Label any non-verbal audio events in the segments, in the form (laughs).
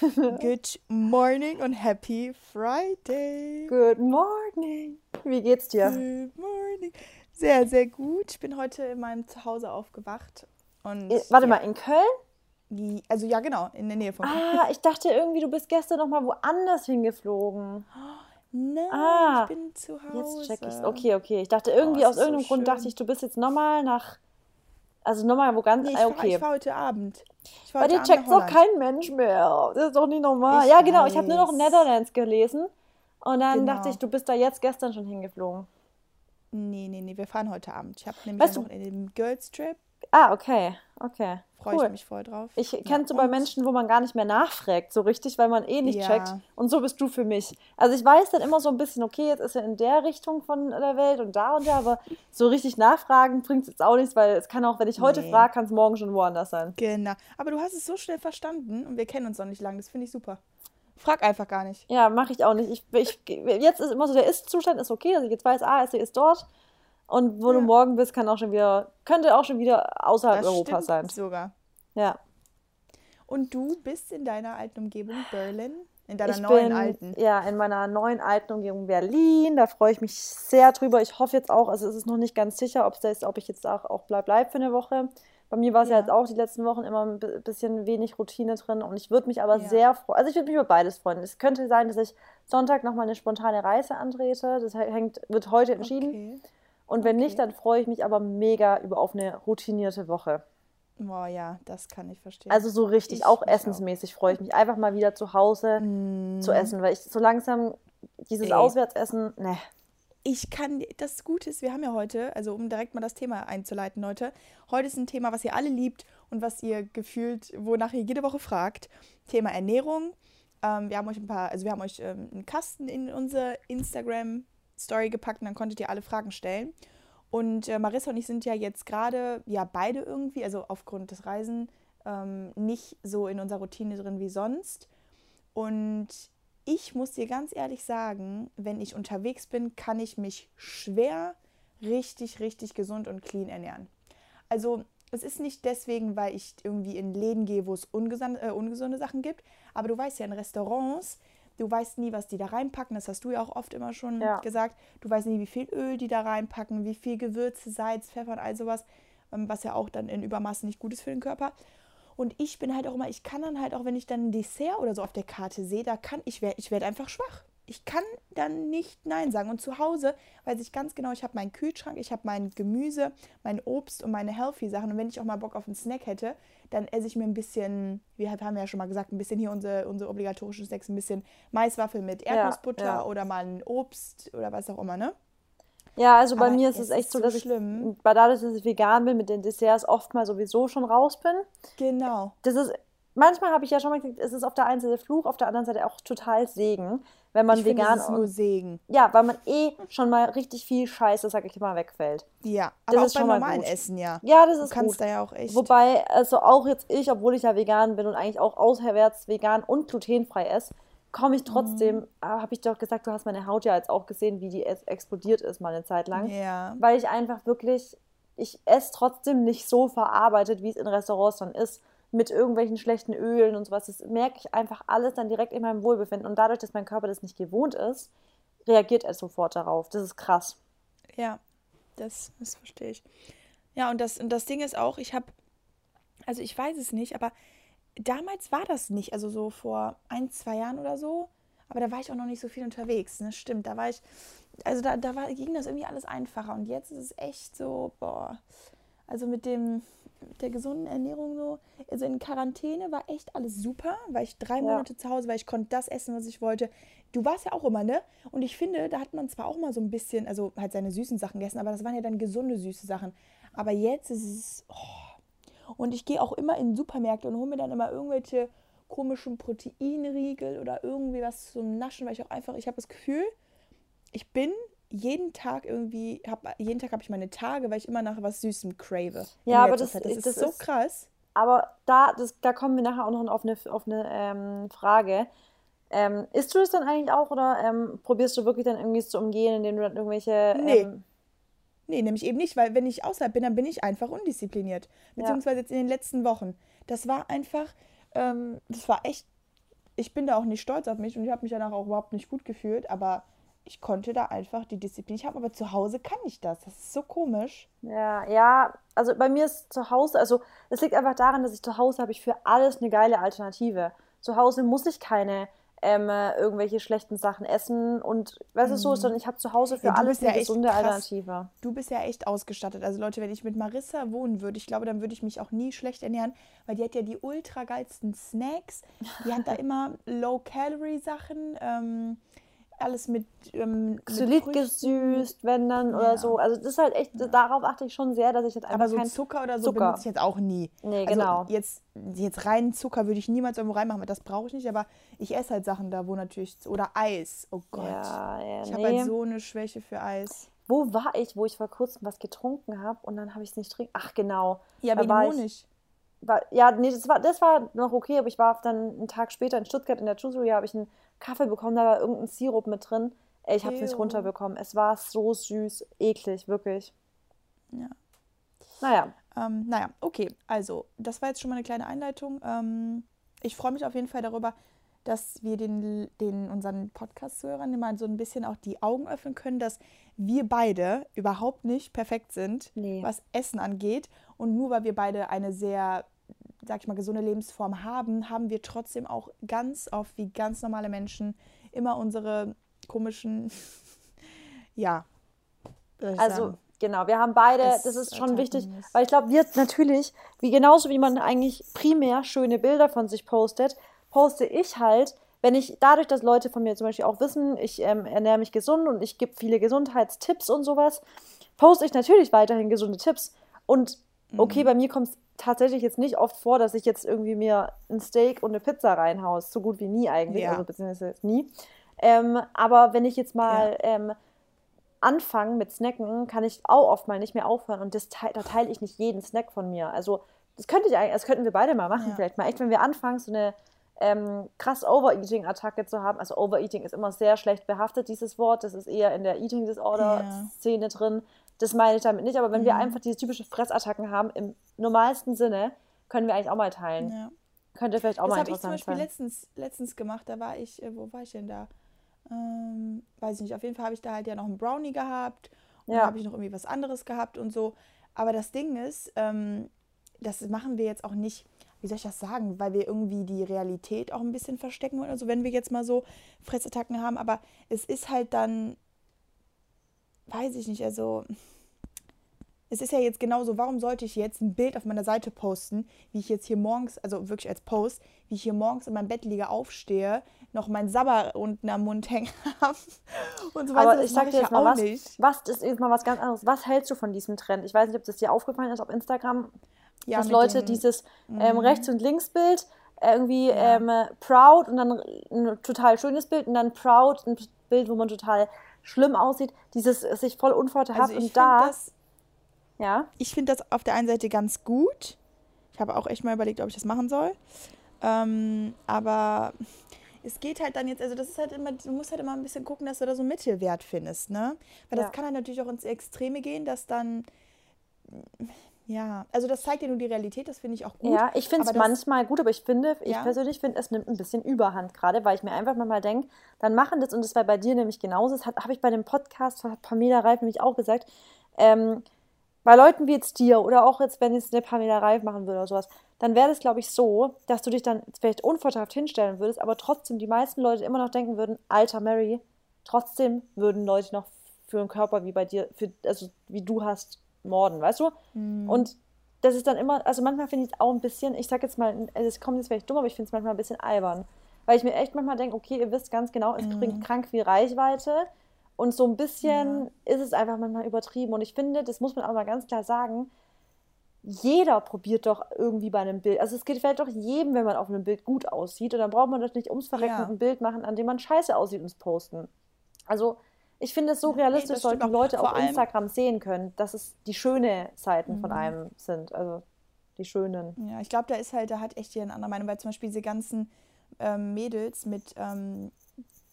Good morning und happy Friday. Good morning. Wie geht's dir? Good morning. Sehr, sehr gut. Ich bin heute in meinem Zuhause aufgewacht. Und Warte ja, mal, in Köln? die- Also ja, genau, in der Nähe von Köln. Ah, ich dachte irgendwie, du bist gestern noch mal woanders hingeflogen. (gasps) Nein, Ah, ich bin zu Hause. Jetzt check ich's. Okay, okay. Ich dachte irgendwie, Oh, aus ist so irgendeinem Grund schön. dachte ich, du bist jetzt nochmal nach. Also nochmal wo ganz. Nee, ich, ah, okay. ich war heute Abend. Ich war Bei dir checkt doch kein Mensch mehr. Das ist doch nicht normal. Ich ja, genau. Ich habe nur noch weiß. Netherlands gelesen. Und dann Genau. dachte ich, du bist da jetzt gestern schon hingeflogen. Nee, nee, nee, wir fahren heute Abend. Ich habe nämlich Weißt Wochenende den Girls Trip. Ah, okay. Okay. Freue Cool. ich mich voll drauf. Ich kenne so bei Menschen, wo man gar nicht mehr nachfragt, so richtig, weil man eh nicht Ja. checkt. Und so bist du für mich. Also ich weiß dann immer so ein bisschen, okay, jetzt ist er in der Richtung von der Welt und da und da, aber so richtig nachfragen bringt es jetzt auch nichts, weil es kann auch, wenn ich heute Nee. frage, kann es morgen schon woanders sein. Genau. Aber du hast es so schnell verstanden und wir kennen uns noch nicht lange. Das finde ich super. Frag einfach gar nicht. Ja, mache ich auch nicht. Ich, ich, jetzt ist immer so, der Ist-Zustand ist okay, dass ich jetzt weiß, ah, sie ist dort. Und wo du Ja. morgen bist, kann auch schon wieder, könnte auch schon wieder außerhalb Das Europas sein. sogar. Ja. Und du bist in deiner alten Umgebung Berlin? In deiner ich neuen bin alten? ja in meiner neuen alten Umgebung Berlin. Da freue ich mich sehr drüber. Ich hoffe jetzt auch, also es ist noch nicht ganz sicher, ob das, ob ich jetzt auch, auch bleib, bleib für eine Woche. Bei mir war es ja. Ja. jetzt auch die letzten Wochen immer ein bi- bisschen wenig Routine drin und ich würde mich aber Ja. sehr freuen. Also ich würde mich über beides freuen. Es könnte sein, dass ich Sonntag nochmal eine spontane Reise antrete. Das hängt, wird heute entschieden. Okay. Und wenn nicht, okay. dann freue ich mich aber mega über auf eine routinierte Woche. Boah, ja, das kann ich verstehen. Also so richtig, Ich auch essensmäßig freue ich mich einfach mal wieder zu Hause Mm, zu essen, weil ich so langsam dieses Ey. Auswärtsessen, ne. Ich kann, das Gute ist, wir haben ja heute, also um direkt mal das Thema einzuleiten, Leute, heute ist ein Thema, was ihr alle liebt und was ihr gefühlt, wonach ihr jede Woche fragt. Thema Ernährung. Ähm, wir haben euch ein paar, also wir haben euch ähm, einen Kasten in unsere Instagram-Story gepackt und dann konntet ihr alle Fragen stellen. Und äh, Marissa und ich sind ja jetzt gerade, ja, beide irgendwie, also aufgrund des Reisen, ähm, nicht so in unserer Routine drin wie sonst. Und ich muss dir ganz ehrlich sagen, wenn ich unterwegs bin, kann ich mich schwer richtig, richtig gesund und clean ernähren. Also es ist nicht deswegen, weil ich irgendwie in Läden gehe, wo es ungesunde, äh, ungesunde Sachen gibt, aber du weißt ja, in Restaurants, du weißt nie, was die da reinpacken, das hast du ja auch oft immer schon Ja. gesagt. Du weißt nie, wie viel Öl die da reinpacken, wie viel Gewürze, Salz, Pfeffer und all sowas, ähm, was ja auch dann in Übermaßen nicht gut ist für den Körper. Und ich bin halt auch immer, ich kann dann halt auch, wenn ich dann ein Dessert oder so auf der Karte sehe, da kann ich, werd- ich werde einfach schwach. Ich kann dann nicht Nein sagen. Und zu Hause weiß ich ganz genau, ich habe meinen Kühlschrank, ich habe mein Gemüse, mein Obst und meine healthy Sachen. Und wenn ich auch mal Bock auf einen Snack hätte, dann esse ich mir ein bisschen, wir haben ja schon mal gesagt, ein bisschen hier unsere, unsere obligatorischen Snacks, ein bisschen Maiswaffel mit Ja, Erdnussbutter ja. oder mal ein Obst oder was auch immer, ne? Ja, also bei Aber mir ist es echt so, dass schlimm. ich, bei dadurch, dass ich vegan bin, mit den Desserts oft mal sowieso schon raus bin. Genau. Das ist, manchmal habe ich ja schon mal gesagt, es ist auf der einen Seite Fluch, auf der anderen Seite auch total Segen, wenn man ich finde, vegan es ist nur Segen. ja, weil man eh schon mal richtig viel Scheiße, sag ich mal, wegfällt. Ja, Das aber auch ist beim schon mal normalen gut. Essen, ja. Ja, das Du ist kannst gut. da ja auch echt. Wobei, also auch jetzt ich, obwohl ich ja vegan bin und eigentlich auch auswärts vegan und glutenfrei esse, komme ich trotzdem, Mhm. habe ich doch gesagt, du hast meine Haut ja jetzt auch gesehen, wie die es- explodiert ist mal eine Zeit lang. Ja. Weil ich einfach wirklich, ich esse trotzdem nicht so verarbeitet, wie es in Restaurants dann ist, mit irgendwelchen schlechten Ölen und sowas. Das merke ich einfach alles dann direkt in meinem Wohlbefinden. Und dadurch, dass mein Körper das nicht gewohnt ist, reagiert er sofort darauf. Das ist krass. Ja, das, das verstehe ich. Ja, und das, und das Ding ist auch, ich habe, also ich weiß es nicht, aber damals war das nicht, also so vor ein, zwei Jahren oder so, aber da war ich auch noch nicht so viel unterwegs, ne? Stimmt, da war ich, also da, da war, ging das irgendwie alles einfacher und jetzt ist es echt so, boah, also mit dem, der gesunden Ernährung so, also in Quarantäne war echt alles super, weil ich drei Ja. Monate zu Hause war, ich konnte das essen, was ich wollte. Du warst ja auch immer, ne? Und ich finde, da hat man zwar auch mal so ein bisschen, also halt seine süßen Sachen gegessen, aber das waren ja dann gesunde süße Sachen. Aber jetzt ist es, oh. und ich gehe auch immer in Supermärkte und hole mir dann immer irgendwelche komischen Proteinriegel oder irgendwie was zum Naschen, weil ich auch einfach, ich habe das Gefühl, ich bin jeden Tag irgendwie, hab, jeden Tag habe ich meine Tage, weil ich immer nach was Süßem crave. Ja, aber das- das ist das so ist- krass. Aber da, das, da kommen wir nachher auch noch auf eine, auf eine ähm, Frage. Ähm, isst du das dann eigentlich auch oder ähm, probierst du wirklich dann irgendwie es zu umgehen, indem du dann irgendwelche. Nee. Ähm, Nee, nämlich eben nicht, weil wenn ich außerhalb bin, dann bin ich einfach undiszipliniert. Ja. Beziehungsweise jetzt in den letzten Wochen. Das war einfach, ähm, das war echt ich bin da auch nicht stolz auf mich und ich habe mich danach auch überhaupt nicht gut gefühlt, aber ich konnte da einfach die Disziplin. Ich habe aber zu Hause kann ich das. Das ist so komisch. Ja, ja, also bei mir ist zu Hause, also es liegt einfach daran, dass ich zu Hause habe ich für alles eine geile Alternative. Zu Hause muss ich keine ähm, irgendwelche schlechten Sachen essen und weißt du so, Mhm. sondern ich habe zu Hause für Ja, alles ja eine echt gesunde krass. Alternative. Du bist ja echt ausgestattet. Also Leute, wenn ich mit Marissa wohnen würde, ich glaube, dann würde ich mich auch nie schlecht ernähren, weil die hat ja die ultra geilsten Snacks. Die hat da (laughs) immer Low-Calorie-Sachen, ähm, alles mit, ähm, mit Xylit Früchten. gesüßt, wenn dann Ja. oder so. Also das ist halt echt, darauf achte ich schon sehr, dass ich jetzt einfach Aber so Zucker oder so Zucker. benutze ich jetzt auch nie. Nee, Also genau. jetzt, jetzt reinen Zucker würde ich niemals irgendwo reinmachen, das brauche ich nicht. Aber ich esse halt Sachen da, wo natürlich... Oder Eis. Oh Gott. Ja, ja, Ich habe nee. halt so eine Schwäche für Eis. Wo war ich, wo ich vor kurzem was getrunken habe und dann habe ich es nicht trinken? Ach, genau. Ja, Da wegen Honig. Ja, nee, das war, das war noch okay, aber ich war dann einen Tag später in Stuttgart in der Juicery, habe ich einen Kaffee bekommen, da war irgendein Sirup mit drin. Ey, ich habe es nicht runterbekommen. Es war so süß, eklig, wirklich. Ja. Naja, Ähm, naja, okay. Also, das war jetzt schon mal eine kleine Einleitung. Ähm, ich freue mich auf jeden Fall darüber, dass wir den, den unseren Podcast-Hörern mal so ein bisschen auch die Augen öffnen können, dass wir beide überhaupt nicht perfekt sind, Nee. was Essen angeht. Und nur weil wir beide eine sehr, sag ich mal, gesunde Lebensform haben, haben wir trotzdem auch ganz oft wie ganz normale Menschen immer unsere komischen, (laughs) ja. also sagen? genau, wir haben beide, Es das ist schon wichtig, muss. weil ich glaube, wir natürlich, wie genauso wie man eigentlich primär schöne Bilder von sich postet, poste ich halt, wenn ich dadurch, dass Leute von mir zum Beispiel auch wissen, ich ähm, ernähre mich gesund und ich gebe viele Gesundheitstipps und sowas, poste ich natürlich weiterhin gesunde Tipps. Und okay, bei mir kommt es tatsächlich jetzt nicht oft vor, dass ich jetzt irgendwie mir ein Steak und eine Pizza reinhaue. So gut wie nie eigentlich, Ja. also beziehungsweise nie. Ähm, aber wenn ich jetzt mal ähm, anfange mit Snacken, kann ich auch oft mal nicht mehr aufhören und das teil, da teile ich nicht jeden Snack von mir. Also das könnte ich eigentlich, das könnten wir beide mal machen, Ja. vielleicht mal echt, wenn wir anfangen, so eine ähm, krass Overeating-Attacke zu haben. Also Overeating ist immer sehr schlecht behaftet, dieses Wort. Das ist eher in der Eating Disorder-Szene drin. Das meine ich damit nicht. Aber wenn wir Mhm. einfach diese typische Fressattacken haben, im normalsten Sinne, können wir eigentlich auch mal teilen. Ja. Könnte vielleicht auch Das mal habe ich zum interessant Beispiel sein. letztens, letztens gemacht. Da war ich, äh, wo war ich denn da? Ähm, weiß ich nicht. Auf jeden Fall habe ich da halt ja noch einen Brownie gehabt. Und Ja. habe ich noch irgendwie was anderes gehabt und so. Aber das Ding ist, ähm, das machen wir jetzt auch nicht, wie soll ich das sagen, weil wir irgendwie die Realität auch ein bisschen verstecken wollen. Also wenn wir jetzt mal so Fressattacken haben. Aber es ist halt dann, weiß ich nicht, also es ist ja jetzt genauso, warum sollte ich jetzt ein Bild auf meiner Seite posten, wie ich jetzt hier morgens, also wirklich als Post, wie ich hier morgens in meinem Bett liege, aufstehe, noch mein Sabber unten am Mund hängen (laughs) habe und so weiter. Aber ich sag dir jetzt mal auch was, nicht. was ist jetzt mal was ganz anderes. Was hältst du von diesem Trend? Ich weiß nicht, ob das dir aufgefallen ist auf Instagram, Ja, dass Leute dem- Mhm. dieses ähm, Rechts- und Linksbild äh, irgendwie Ja. ähm, proud und dann ein total schönes Bild und dann proud ein Bild, wo man total schlimm aussieht. Dieses sich voll unvorteilhaft Also ich und finde da, das, ja, ich find das auf der einen Seite ganz gut. Ich habe auch echt mal überlegt, ob ich das machen soll. Ähm, aber es geht halt dann jetzt, also das ist halt immer, du musst halt immer ein bisschen gucken, dass du da so einen Mittelwert findest, ne? Weil das Ja. kann halt natürlich auch ins Extreme gehen, dass dann, ja, also das zeigt ja nur die Realität, das finde ich auch gut. Ja, ich finde es manchmal gut, aber ich finde, ich Ja. persönlich finde, es nimmt ein bisschen Überhand gerade, weil ich mir einfach manchmal denke, dann machen das, und das war bei dir nämlich genauso, das habe ich bei dem Podcast von Pamela Reif nämlich auch gesagt, ähm, bei Leuten wie jetzt dir oder auch jetzt, wenn jetzt eine Pamela Reif machen würde oder sowas, dann wäre das, glaube ich, so, dass du dich dann vielleicht unvorteilhaft hinstellen würdest, aber trotzdem die meisten Leute immer noch denken würden, alter Mary, trotzdem würden Leute noch für einen Körper wie bei dir, für, also wie du hast, morden, weißt du? Mhm. Und das ist dann immer, also manchmal finde ich es auch ein bisschen, ich sag jetzt mal, also es kommt jetzt vielleicht dumm, aber ich finde es manchmal ein bisschen albern. Weil ich mir echt manchmal denke, okay, ihr wisst ganz genau, es Mhm. bringt krank viel Reichweite. Und so ein bisschen ist es einfach manchmal übertrieben. Und ich finde, das muss man auch mal ganz klar sagen, jeder probiert doch irgendwie bei einem Bild. Also es gefällt doch jedem, wenn man auf einem Bild gut aussieht. Und dann braucht man doch nicht ums Verrecken Ja. ein Bild machen, an dem man scheiße aussieht und es posten. Also ich finde es so realistisch, stimmt sollten auch. Leute auf Instagram sehen können, dass es die schönen Seiten von Mhm. einem sind. Also die schönen. Ja, ich glaube, da ist halt, da hat echt jeder eine andere Meinung, weil zum Beispiel diese ganzen ähm, Mädels mit ähm,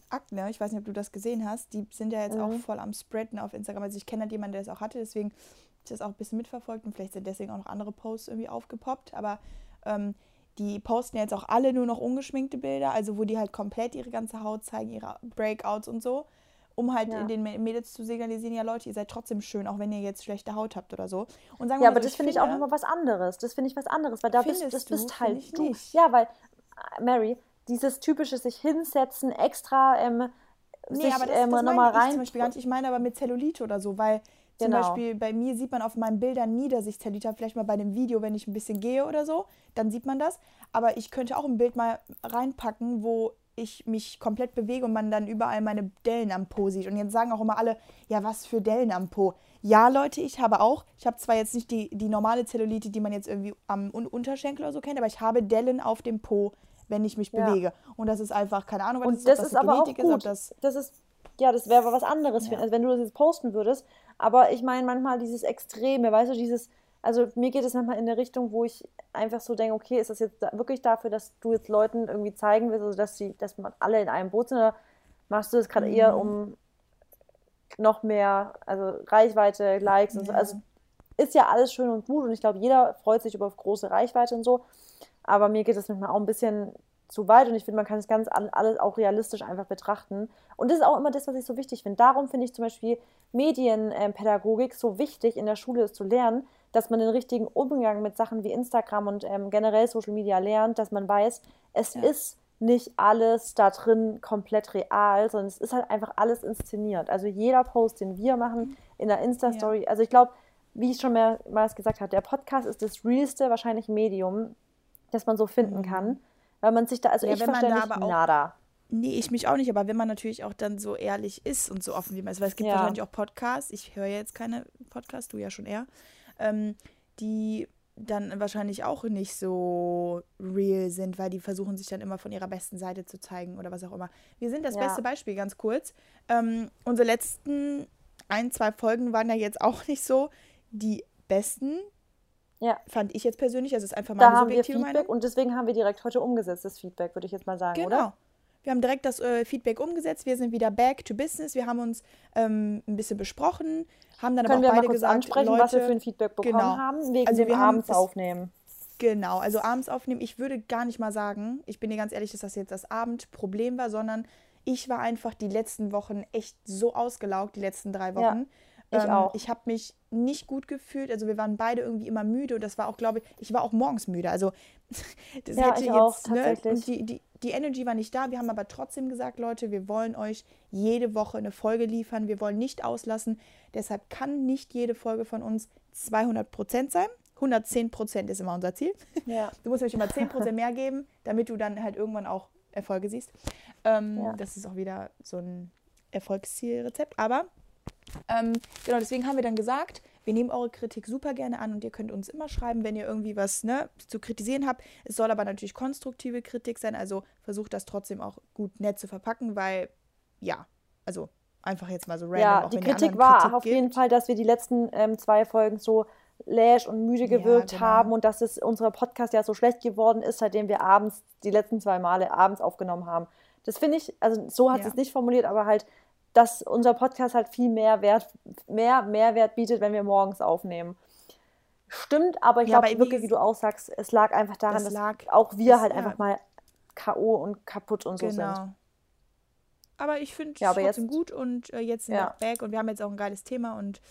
Akne, ich weiß nicht, ob du das gesehen hast, die sind ja jetzt auch Mhm. voll am Spreaden auf Instagram. Also ich kenne halt jemanden, der das auch hatte, deswegen habe ich das auch ein bisschen mitverfolgt und vielleicht sind deswegen auch noch andere Posts irgendwie aufgepoppt. Aber ähm, die posten jetzt auch alle nur noch ungeschminkte Bilder, also wo die halt komplett ihre ganze Haut zeigen, ihre Breakouts und so, um halt Ja. in den Mädels zu signalisieren, ja Leute, ihr seid trotzdem schön, auch wenn ihr jetzt schlechte Haut habt oder so. Und sagen Ja, aber so, das finde ich auch nochmal was anderes. Das finde ich was anderes, weil da bist, das du? bist halt du. nicht. Ja, weil, äh, Mary, dieses typische sich hinsetzen, extra ähm, Nee, sich aber das, ähm, das nochmal meine ich rein. zum Beispiel gar nicht. Ich meine aber mit Zellulite oder so, weil zum Genau. Beispiel bei mir sieht man auf meinen Bildern nie, dass ich Zellulite habe. Vielleicht mal bei einem Video, wenn ich ein bisschen gehe oder so, dann sieht man das. Aber ich könnte auch ein Bild mal reinpacken, wo ich mich komplett bewege und man dann überall meine Dellen am Po sieht. Und jetzt sagen auch immer alle, ja, was für Dellen am Po. Ja, Leute, ich habe auch, ich habe zwar jetzt nicht die, die normale Zellulite, die man jetzt irgendwie am Un Unterschenkel oder so kennt, aber ich habe Dellen auf dem Po, wenn ich mich Ja. bewege. Und das ist einfach, keine Ahnung, was Und das, das ist das aber auch Genetik ist, ob gut. das Das ist, ja, das wäre was anderes, Ja. also wenn du das jetzt posten würdest. Aber ich meine manchmal dieses Extreme, weißt du, dieses, also mir geht es manchmal in eine Richtung, wo ich einfach so denke, okay, ist das jetzt wirklich dafür, dass du jetzt Leuten irgendwie zeigen willst, also dass sie, dass man alle in einem Boot sind, oder machst du das gerade Mhm. eher um noch mehr, also Reichweite, Likes und so. Ja. Also ist ja alles schön und gut und ich glaube, jeder freut sich über große Reichweite und so. Aber mir geht es manchmal auch ein bisschen zu weit und ich finde, man kann das ganz an- alles auch realistisch einfach betrachten. Und das ist auch immer das, was ich so wichtig finde. Darum finde ich zum Beispiel Medienpädagogik so wichtig, in der Schule es zu lernen, dass man den richtigen Umgang mit Sachen wie Instagram und ähm, generell Social Media lernt, dass man weiß, es Ja. ist nicht alles da drin komplett real, sondern es ist halt einfach alles inszeniert. Also jeder Post, den wir machen in der Insta-Story, also ich glaube, wie ich schon mehrmals gesagt habe, der Podcast ist das realste wahrscheinlich Medium, das man so finden kann, weil man sich da, also Ja, ich verstehe da nicht nada. Nee, ich mich auch nicht, aber wenn man natürlich auch dann so ehrlich ist und so offen wie man ist, weil es gibt Ja. wahrscheinlich auch Podcasts, ich höre jetzt keine Podcasts, du ja schon eher, ähm, die dann wahrscheinlich auch nicht so real sind, weil die versuchen sich dann immer von ihrer besten Seite zu zeigen oder was auch immer. Wir sind das Ja. beste Beispiel, ganz kurz. Ähm, unsere letzten ein, zwei Folgen waren ja jetzt auch nicht so die besten, Ja. fand ich jetzt persönlich. Also es ist einfach Da meine haben wir subjektive Feedback Meinung. und deswegen haben wir direkt heute umgesetzt, das Feedback, würde ich jetzt mal sagen, Genau. oder? Wir haben direkt das äh, Feedback umgesetzt. Wir sind wieder back to business. Wir haben uns ähm, ein bisschen besprochen, haben dann Können wir aber auch mal beide kurz gesagt, ansprechen, Leute, was wir für ein Feedback bekommen genau. haben, wegen Also dem wir abends aufnehmen. Genau, also abends aufnehmen. Ich würde gar nicht mal sagen, ich bin dir ganz ehrlich, dass das jetzt das Abendproblem war, sondern ich war einfach die letzten Wochen echt so ausgelaugt, die letzten drei Ja, Wochen. ich auch. Ich habe mich nicht gut gefühlt. Also wir waren beide irgendwie immer müde und das war auch, glaube ich, ich war auch morgens müde. Also (laughs) das Ja, hätte ich jetzt, auch, ne, tatsächlich. und die, die, die Energy war nicht da. Wir haben aber trotzdem gesagt, Leute, wir wollen euch jede Woche eine Folge liefern. Wir wollen nicht auslassen. Deshalb kann nicht jede Folge von uns 200 Prozent sein. 110 Prozent ist immer unser Ziel. Ja. (laughs) Du musst nämlich immer 10% mehr geben, damit du dann halt irgendwann auch Erfolge siehst. Ähm, Ja. Das ist auch wieder so ein Erfolgszielrezept. Aber ähm, genau, deswegen haben wir dann gesagt, wir nehmen eure Kritik super gerne an und ihr könnt uns immer schreiben, wenn ihr irgendwie was ne, zu kritisieren habt. Es soll aber natürlich konstruktive Kritik sein, also versucht das trotzdem auch gut nett zu verpacken, weil ja, also einfach jetzt mal so random. Ja, auch die Kritik war Kritik auf jeden gebt. Fall, dass wir die letzten ähm, zwei Folgen so läsch und müde Ja, gewirkt genau. haben und dass es unser Podcast ja so schlecht geworden ist, seitdem wir abends, die letzten zwei Male abends aufgenommen haben. Das finde ich, also so hat Ja. sie es nicht formuliert, aber halt, dass unser Podcast halt viel mehr Wert, mehr Mehrwert bietet, wenn wir morgens aufnehmen. Stimmt, aber ich Ja, glaube wirklich, wie du auch sagst, es lag einfach daran, Das dass lag- auch wir halt ja. einfach mal K.O. und kaputt und so sind. Genau. Aber ich finde es Ja, trotzdem jetzt- gut und äh, jetzt sind Ja. wir back und wir haben jetzt auch ein geiles Thema und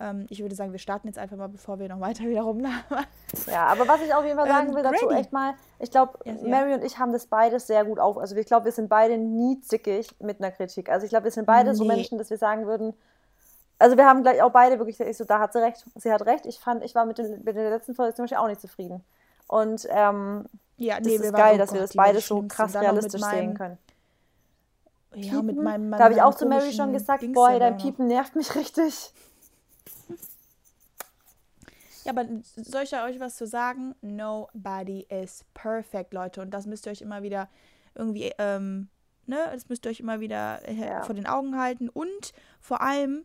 ähm, ich würde sagen, wir starten jetzt einfach mal, bevor wir noch weiter (laughs) wieder rumlabern. Ja, aber was ich auf jeden Fall sagen Ähm, will dazu Grady. echt mal, ich glaube, ja. Mary und ich haben das beides sehr gut auf. Also ich glaube, wir sind beide nie zickig mit einer Kritik. Also ich glaube, wir sind beide so Nee. Menschen, dass wir sagen würden, also wir haben gleich auch beide wirklich gesagt, ich so, da hat sie recht, sie hat recht. Ich fand, ich war mit, dem, mit der letzten Folge zum Beispiel auch nicht zufrieden. Und ähm, Ja, das nee, ist wir waren- geil, oh dass wir das beide so krass realistisch sehen können. Ja, mit meinem, da habe ich auch zu Mary schon gesagt, boah, dein. Piepen nervt mich (laughs) richtig. Ja, aber soll ich da euch was zu sagen? Nobody is perfect, Leute. Und das müsst ihr euch immer wieder irgendwie, ähm, ne, das müsst ihr euch immer wieder äh, Ja. vor den Augen halten. Und vor allem,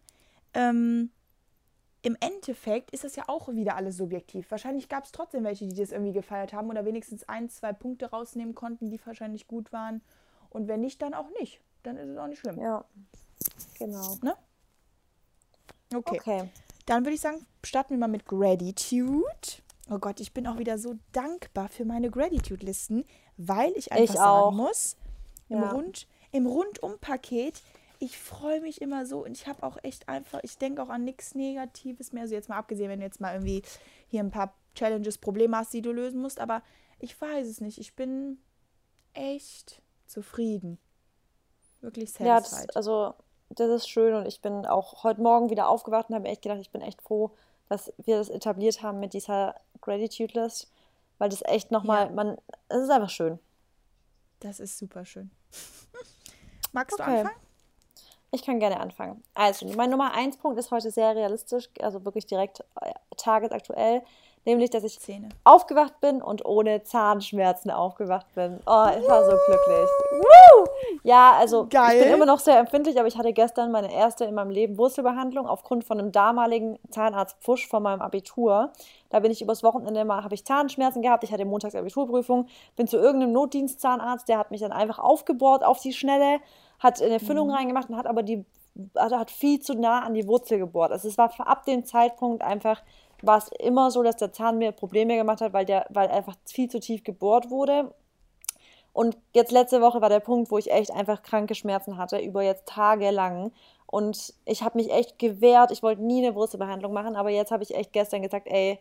ähm, im Endeffekt ist das ja auch wieder alles subjektiv. Wahrscheinlich gab es trotzdem welche, die das irgendwie gefeiert haben oder wenigstens ein, zwei Punkte rausnehmen konnten, die wahrscheinlich gut waren. Und wenn nicht, dann auch nicht. Dann ist es auch nicht schlimm. Ja, genau. Okay. Okay. Dann würde ich sagen, starten wir mal mit Gratitude. oh Gott, ich bin auch wieder so dankbar für meine Gratitude-Listen, weil ich einfach Ich sagen muss, im, Ja. Rund, im Rundum-Paket, ich freue mich immer so und ich habe auch echt einfach, ich denke auch an nichts Negatives mehr. Also jetzt mal abgesehen, wenn du jetzt mal irgendwie hier ein paar Challenges, Probleme hast, die du lösen musst, aber ich weiß es nicht. Ich bin echt zufrieden. Wirklich Ja, satisfied. das, also das ist schön und ich bin auch heute Morgen wieder aufgewacht und habe echt gedacht, ich bin echt froh, dass wir das etabliert haben mit dieser Gratitude List, weil das echt nochmal, Ja. man, es ist einfach schön. Das ist super schön. (laughs) Magst du Okay. anfangen? Ich kann gerne anfangen. Also, mein Nummer eins Punkt ist heute sehr realistisch, also wirklich direkt äh, tagesaktuell, nämlich, dass ich Zähne. aufgewacht bin und ohne Zahnschmerzen aufgewacht bin. Oh, ich war so glücklich. Woo! Ja, also ich Geil. bin immer noch sehr empfindlich, aber ich hatte gestern meine erste in meinem Leben Wurzelbehandlung aufgrund von einem damaligen Zahnarztpfusch von meinem Abitur. Da bin ich übers Wochenende mal, habe ich Zahnschmerzen gehabt, ich hatte montags Abiturprüfung, bin zu irgendeinem Notdienstzahnarzt, der hat mich dann einfach aufgebohrt auf die Schnelle, hat eine Füllung reingemacht und hat aber die also hat viel zu nah an die Wurzel gebohrt. Also es war ab dem Zeitpunkt einfach, war es immer so, dass der Zahn mir Probleme gemacht hat, weil der, weil einfach viel zu tief gebohrt wurde. Und jetzt letzte Woche war der Punkt, wo ich echt einfach kranke Schmerzen hatte, über jetzt tagelang. Und ich habe mich echt gewehrt. Ich wollte nie eine Wurzelbehandlung machen, aber jetzt habe ich echt gestern gesagt, ey,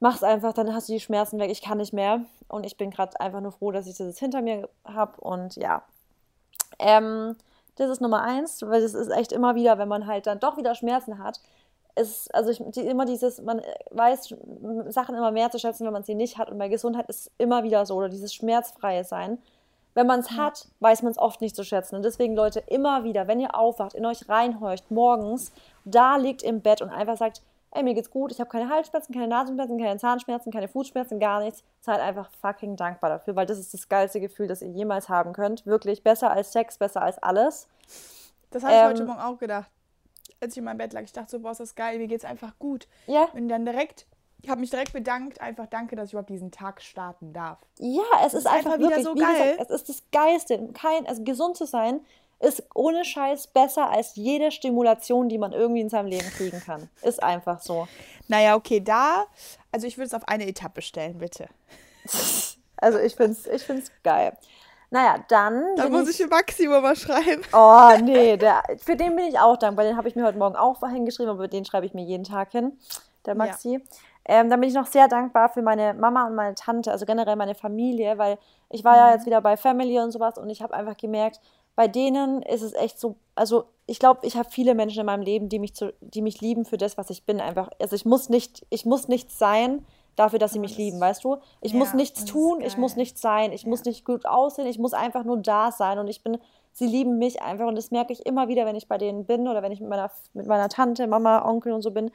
mach's einfach, dann hast du die Schmerzen weg. Ich kann nicht mehr. Und ich bin gerade einfach nur froh, dass ich das hinter mir habe. Und ja, ähm, das ist Nummer eins, weil das ist echt immer wieder, wenn man halt dann doch wieder Schmerzen hat. Es, also ich, die, immer dieses, man weiß Sachen immer mehr zu schätzen, wenn man sie nicht hat. Und bei Gesundheit ist immer wieder so, oder dieses schmerzfreie Sein. Wenn man es hat, weiß man es oft nicht zu schätzen. Und deswegen, Leute, immer wieder, wenn ihr aufwacht, in euch reinhorcht, morgens, da liegt im Bett und einfach sagt, ey, mir geht's gut, ich habe keine Halsschmerzen, keine Nasenschmerzen, keine Zahnschmerzen, keine Fußschmerzen, gar nichts. Seid einfach fucking dankbar dafür, weil das ist das geilste Gefühl, das ihr jemals haben könnt. Wirklich besser als Sex, besser als alles. Das habe ich Ähm, heute Morgen auch gedacht, als ich in meinem Bett lag. Ich dachte so, boah, ist das geil, mir geht's einfach gut. Ja, Und dann direkt, ich habe mich direkt bedankt, einfach danke, dass ich überhaupt diesen Tag starten darf. ja, es ist, ist einfach, einfach wieder wirklich, so wie geil. gesagt, es ist das Geilste. Kein, also gesund zu sein ist ohne Scheiß besser als jede Stimulation, die man irgendwie in seinem Leben kriegen kann. Ist einfach so. Naja, okay, da, also ich würde es auf eine Etappe stellen, bitte. (laughs) Also ich finde es ich find's geil. Naja, dann. Da muss ich für Maximo mal schreiben. Oh, nee, der, für den bin ich auch dankbar. Den habe ich mir heute Morgen auch hingeschrieben, aber den schreibe ich mir jeden Tag hin, der Maxi. Ähm, dann bin ich noch sehr dankbar für meine Mama und meine Tante, also generell meine Familie, weil ich war ja jetzt wieder bei Family und sowas und ich habe einfach gemerkt, bei denen ist es echt so, also ich glaube, ich habe viele Menschen in meinem Leben, die mich, zu, die mich lieben für das, was ich bin. Einfach, also ich muss nicht, ich muss nichts sein dafür, dass sie mich das- lieben, weißt du? Ich Ja, muss nichts tun, ich muss nichts sein, ich muss nicht gut aussehen, ich muss einfach nur da sein und ich bin, sie lieben mich einfach und das merke ich immer wieder, wenn ich bei denen bin oder wenn ich mit meiner, mit meiner Tante, Mama, Onkel und so bin,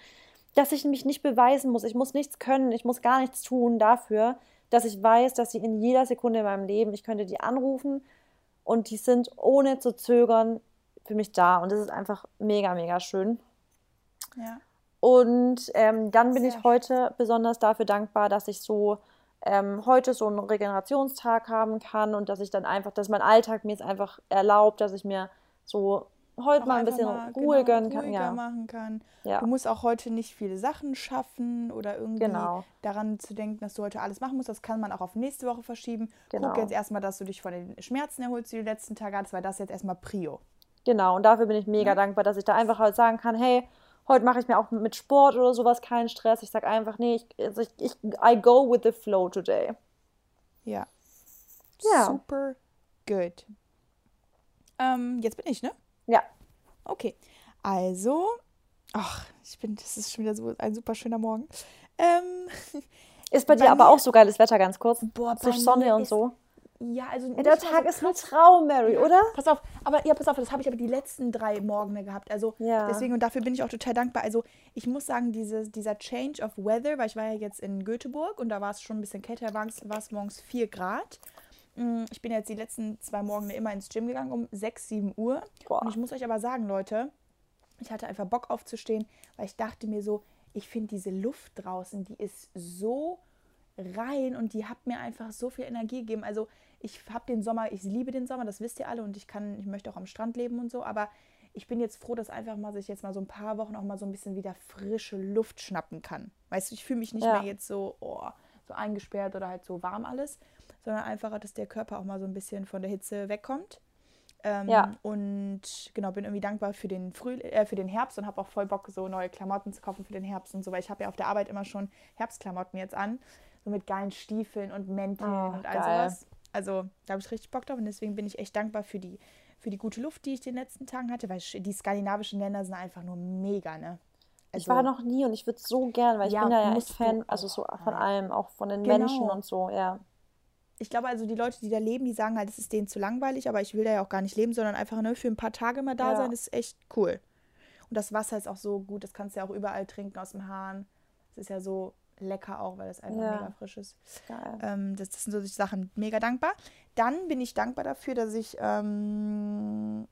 dass ich mich nicht beweisen muss, ich muss nichts können, ich muss gar nichts tun dafür, dass ich weiß, dass sie in jeder Sekunde in meinem Leben, ich könnte die anrufen und die sind ohne zu zögern für mich da und das ist einfach mega, mega schön. Ja. Und ähm, dann bin Sehr ich heute besonders dafür dankbar, dass ich so ähm, heute so einen Regenerationstag haben kann und dass ich dann einfach, dass mein Alltag mir es einfach erlaubt, dass ich mir so heute Auch mal ein bisschen mal, Ruhe genau, gönnen kann. ruhiger Ja, machen kann. ja, Du musst auch heute nicht viele Sachen schaffen oder irgendwie Genau. daran zu denken, dass du heute alles machen musst. Das kann man auch auf nächste Woche verschieben. Genau. Guck jetzt erstmal, dass du dich von den Schmerzen erholst, die du die letzten Tage hattest, weil das jetzt erstmal Prio. genau. Und dafür bin ich mega Ja. dankbar, dass ich da einfach halt sagen kann, hey, heute mache ich mir auch mit Sport oder sowas keinen Stress. Ich sage einfach, nee, ich, also ich, ich, I go with the flow today. Ja. Ja. Super good. Ähm, jetzt bin ich, ne? Ja, Okay. Also, ach, ich bin, das ist schon wieder so ein super schöner Morgen. Ähm, ist bei (laughs) dir Bei aber mir- auch so geiles Wetter, ganz kurz. Boah, Sonne und so. Ja, also Ja, der Tag so ist ein. Traum, Mary, oder? Pass auf, aber ja, pass auf, das habe ich aber die letzten drei Morgene gehabt. Also Ja. deswegen und dafür bin ich auch total dankbar. Also ich muss sagen, diese, dieser Change of Weather, weil ich war ja jetzt in Göteborg und da war es schon ein bisschen kälter, war es morgens 4 Grad. Mm, Ich bin jetzt die letzten zwei Morgene immer ins Gym gegangen um 6, 7 Uhr. Boah. Und ich muss euch aber sagen, Leute, ich hatte einfach Bock aufzustehen, weil ich dachte mir so, ich finde diese Luft draußen, die ist so rein und die hat mir einfach so viel Energie gegeben. Also ich habe den Sommer, ich liebe den Sommer, das wisst ihr alle und ich kann, ich möchte auch am Strand leben und so, aber ich bin jetzt froh, dass einfach mal sich jetzt mal so ein paar Wochen auch mal so ein bisschen wieder frische Luft schnappen kann. Weißt du, ich fühle mich nicht Ja. mehr jetzt so, oh, so eingesperrt oder halt so warm alles, sondern einfach, dass der Körper auch mal so ein bisschen von der Hitze wegkommt. Ähm, Ja. Und genau, bin irgendwie dankbar für den, Früh äh, für den Herbst und habe auch voll Bock, so neue Klamotten zu kaufen für den Herbst und so, weil ich habe ja auf der Arbeit immer schon Herbstklamotten jetzt an, so mit geilen Stiefeln und Mänteln Oh, und all geil. sowas. Also da habe ich richtig Bock drauf und deswegen bin ich echt dankbar für die, für die gute Luft, die ich den letzten Tagen hatte, weil die skandinavischen Länder sind einfach nur mega, ne? Ich war noch nie und ich würde so gern, weil ich Ja, bin da ja echt Fan, also so von allem, auch von den Genau. Menschen und so, ja. ich glaube also, die Leute, die da leben, die sagen halt, es ist denen zu langweilig, aber ich will da ja auch gar nicht leben, sondern einfach ne, für ein paar Tage mal da Ja. sein, ist echt cool. Und das Wasser ist auch so gut, das kannst du ja auch überall trinken aus dem Hahn. Es ist ja so lecker auch, weil das einfach Ja. mega frisch ist. Ähm, das, das sind so die Sachen, mega dankbar. Dann bin ich dankbar dafür, dass ich ähm,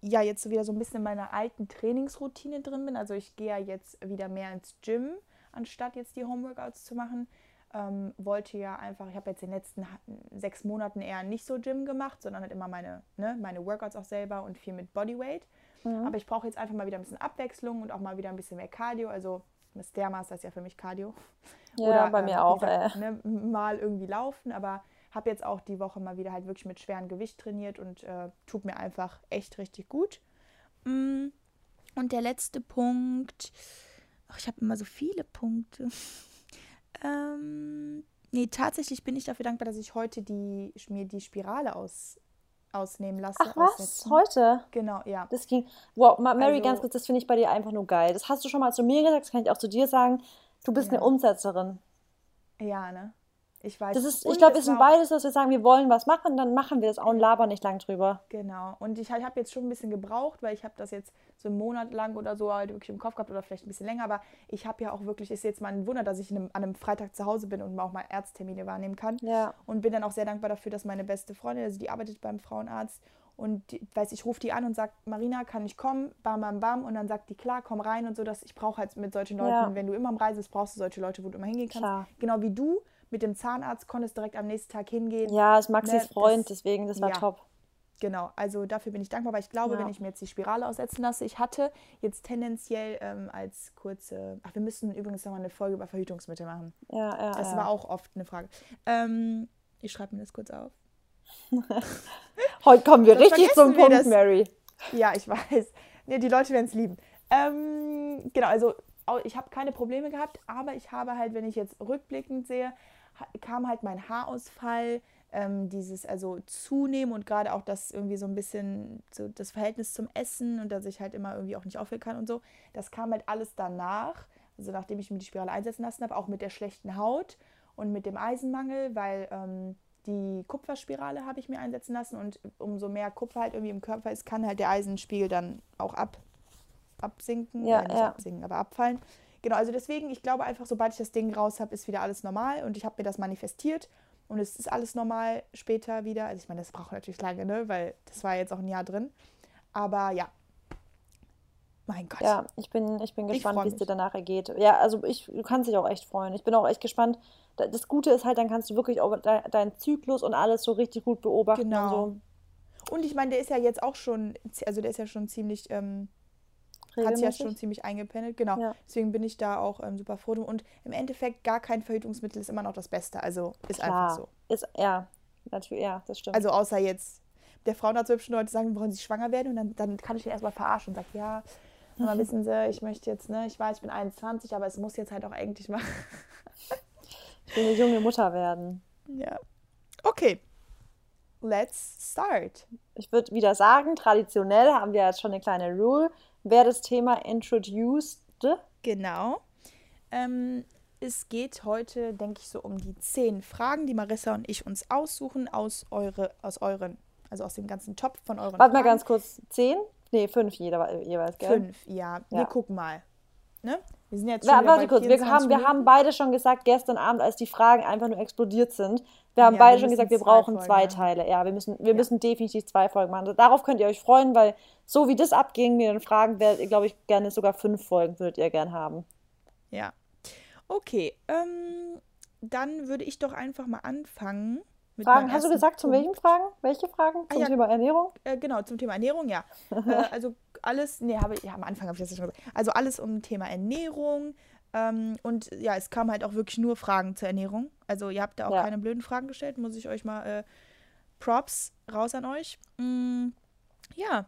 ja jetzt wieder so ein bisschen in meiner alten Trainingsroutine drin bin. Also ich gehe ja jetzt wieder mehr ins Gym, anstatt jetzt die Homeworkouts zu machen. Ähm, wollte ja einfach, ich habe jetzt in den letzten sechs Monaten eher nicht so Gym gemacht, sondern halt immer meine, ne, meine Workouts auch selber und viel mit Bodyweight. Mhm. Aber ich brauche jetzt einfach mal wieder ein bisschen Abwechslung und auch mal wieder ein bisschen mehr Cardio. Also das Dermaster ist ja für mich Cardio. Ja, bei ähm, mir wie auch, gesagt, ne, mal irgendwie laufen, aber habe jetzt auch die Woche mal wieder halt wirklich mit schwerem Gewicht trainiert und äh, tut mir einfach echt richtig gut. Mm, Und der letzte Punkt, ach, ich habe immer so viele Punkte. (laughs) ähm, nee, tatsächlich bin ich dafür dankbar, dass ich heute die, mir die Spirale aus, ausnehmen lasse. Ach was, aussetzen. heute? Genau, ja. Das ging. Wow, Ma- Mary, Also- ganz kurz, das finde ich bei dir einfach nur geil. Das hast du schon mal zu mir gesagt, das kann ich auch zu dir sagen. Du bist Ja. eine Umsetzerin. Ja, ne? Ich weiß. Das ist, ich glaube, es wir sind beides, dass wir sagen, wir wollen was machen, dann machen wir das auch und labern nicht lang drüber. Genau. Und ich habe jetzt schon ein bisschen gebraucht, weil ich habe das jetzt so einen Monat lang oder so halt wirklich im Kopf gehabt oder vielleicht ein bisschen länger. Aber ich habe ja auch wirklich, ist jetzt mal ein Wunder, dass ich in einem, an einem Freitag zu Hause bin und auch mal Ärzttermine wahrnehmen kann. Ja. Und bin dann auch sehr dankbar dafür, dass meine beste Freundin, also die arbeitet beim Frauenarzt und die, weiß ich, rufe die an und sage, Marina, kann ich kommen? Bam, bam, bam. Und dann sagt die, klar, komm rein und so. Dass ich brauche halt mit solchen Leuten, Ja. wenn du immer am Reisen bist, brauchst du solche Leute, wo du immer hingehen kannst. Klar. Genau wie du mit dem Zahnarzt konntest direkt am nächsten Tag hingehen. Ja, ist Maxis Ne, das- Freund, deswegen, das war ja. top. Genau, also dafür bin ich dankbar, weil ich glaube, Ja. wenn ich mir jetzt die Spirale aussetzen lasse, ich hatte jetzt tendenziell ähm, als kurze, ach, wir müssen übrigens nochmal eine Folge über Verhütungsmittel machen. Ja, ja, Das ja. war auch oft eine Frage. Ähm, ich schreibe mir das kurz auf. (laughs) Heute kommen wir Sonst richtig zum Punkt, das. Mary. Ja, ich (laughs) weiß. Nee, die Leute werden es lieben. Ähm, genau, also ich habe keine Probleme gehabt, aber ich habe halt, wenn ich jetzt rückblickend sehe, kam halt mein Haarausfall, ähm, dieses also zunehmen und gerade auch das irgendwie so ein bisschen so das Verhältnis zum Essen und dass ich halt immer irgendwie auch nicht aufhören kann und so. Das kam halt alles danach, also nachdem ich mir die Spirale einsetzen lassen habe, auch mit der schlechten Haut und mit dem Eisenmangel, weil ähm, die Kupferspirale habe ich mir einsetzen lassen und umso mehr Kupfer halt irgendwie im Körper ist, kann halt der Eisenspiegel dann auch ab, absinken, Ja, ja. absinken, aber abfallen. Genau, also deswegen, ich glaube einfach, sobald ich das Ding raus habe, ist wieder alles normal und ich habe mir das manifestiert und es ist alles normal später wieder. Also ich meine, das braucht natürlich lange, ne, weil das war jetzt auch ein Jahr drin. Aber ja, mein Gott. Ja, ich bin, ich bin gespannt, wie es dir danach ergeht. Ja, also ich, du kannst dich auch echt freuen. Ich bin auch echt gespannt. Da- Das Gute ist halt, dann kannst du wirklich auch de deinen Zyklus und alles so richtig gut beobachten Genau. und Und ich meine, der ist ja jetzt auch schon, also der ist ja schon ziemlich, ähm, so hat sich ja schon ziemlich eingependelt, genau. Ja. Deswegen bin ich da auch ähm, super froh. Und im Endeffekt, gar kein Verhütungsmittel ist immer noch das Beste. Also ist einfach Klar. so. Ist, ja, natürlich, ja, das stimmt. Also außer jetzt, der Frauenarzt wird bestimmt Leute sagen, wollen sie schwanger werden? Und dann, dann kann ich den erstmal verarschen und sage, ja, aber (laughs) wissen Sie, ich möchte jetzt, ne, ich weiß, ich bin 21, aber es muss jetzt halt auch eigentlich mal. ich will eine junge Mutter werden. ja. Okay. Let's start. Ich würde wieder sagen, traditionell haben wir jetzt schon eine kleine Rule. Wer das Thema introduced, Genau. Ähm, es geht heute, denke ich, so um die zehn Fragen, die Marissa und ich uns aussuchen aus, eure, aus euren, also aus dem ganzen Topf von euren warte mal ganz kurz, zehn? Nee, fünf jeder, jeweils, gell? Fünf, ja. Wir Ja. gucken mal. Ne? Wir sind jetzt schon wieder Warte kurz, wir 24 haben, wir haben beide schon gesagt, gestern Abend, als die Fragen einfach nur explodiert sind, wir haben Ja, beide wir schon gesagt, wir brauchen Folgen zwei machen. Teile. Ja, wir müssen, wir müssen definitiv zwei Folgen machen. Darauf könnt ihr euch freuen, weil so wie das abging mit den Fragen, werdet ihr, glaube ich, gerne sogar fünf Folgen würdet ihr gern haben. Ja. Okay, ähm, dann würde ich doch einfach mal anfangen. Fragen, hast du gesagt, zu welchen Fragen? Welche Fragen? Zum ah, ja, Thema Ernährung? Äh, genau, zum Thema Ernährung, ja. (laughs) äh, also alles, nee, habe ich, ja, am Anfang habe ich das schon gesagt. Also alles um Thema Ernährung. Ähm, und ja, es kamen halt auch wirklich nur Fragen zur Ernährung. Also ihr habt da auch ja. keine blöden Fragen gestellt, muss ich euch mal äh, Props raus an euch. Mm, ja.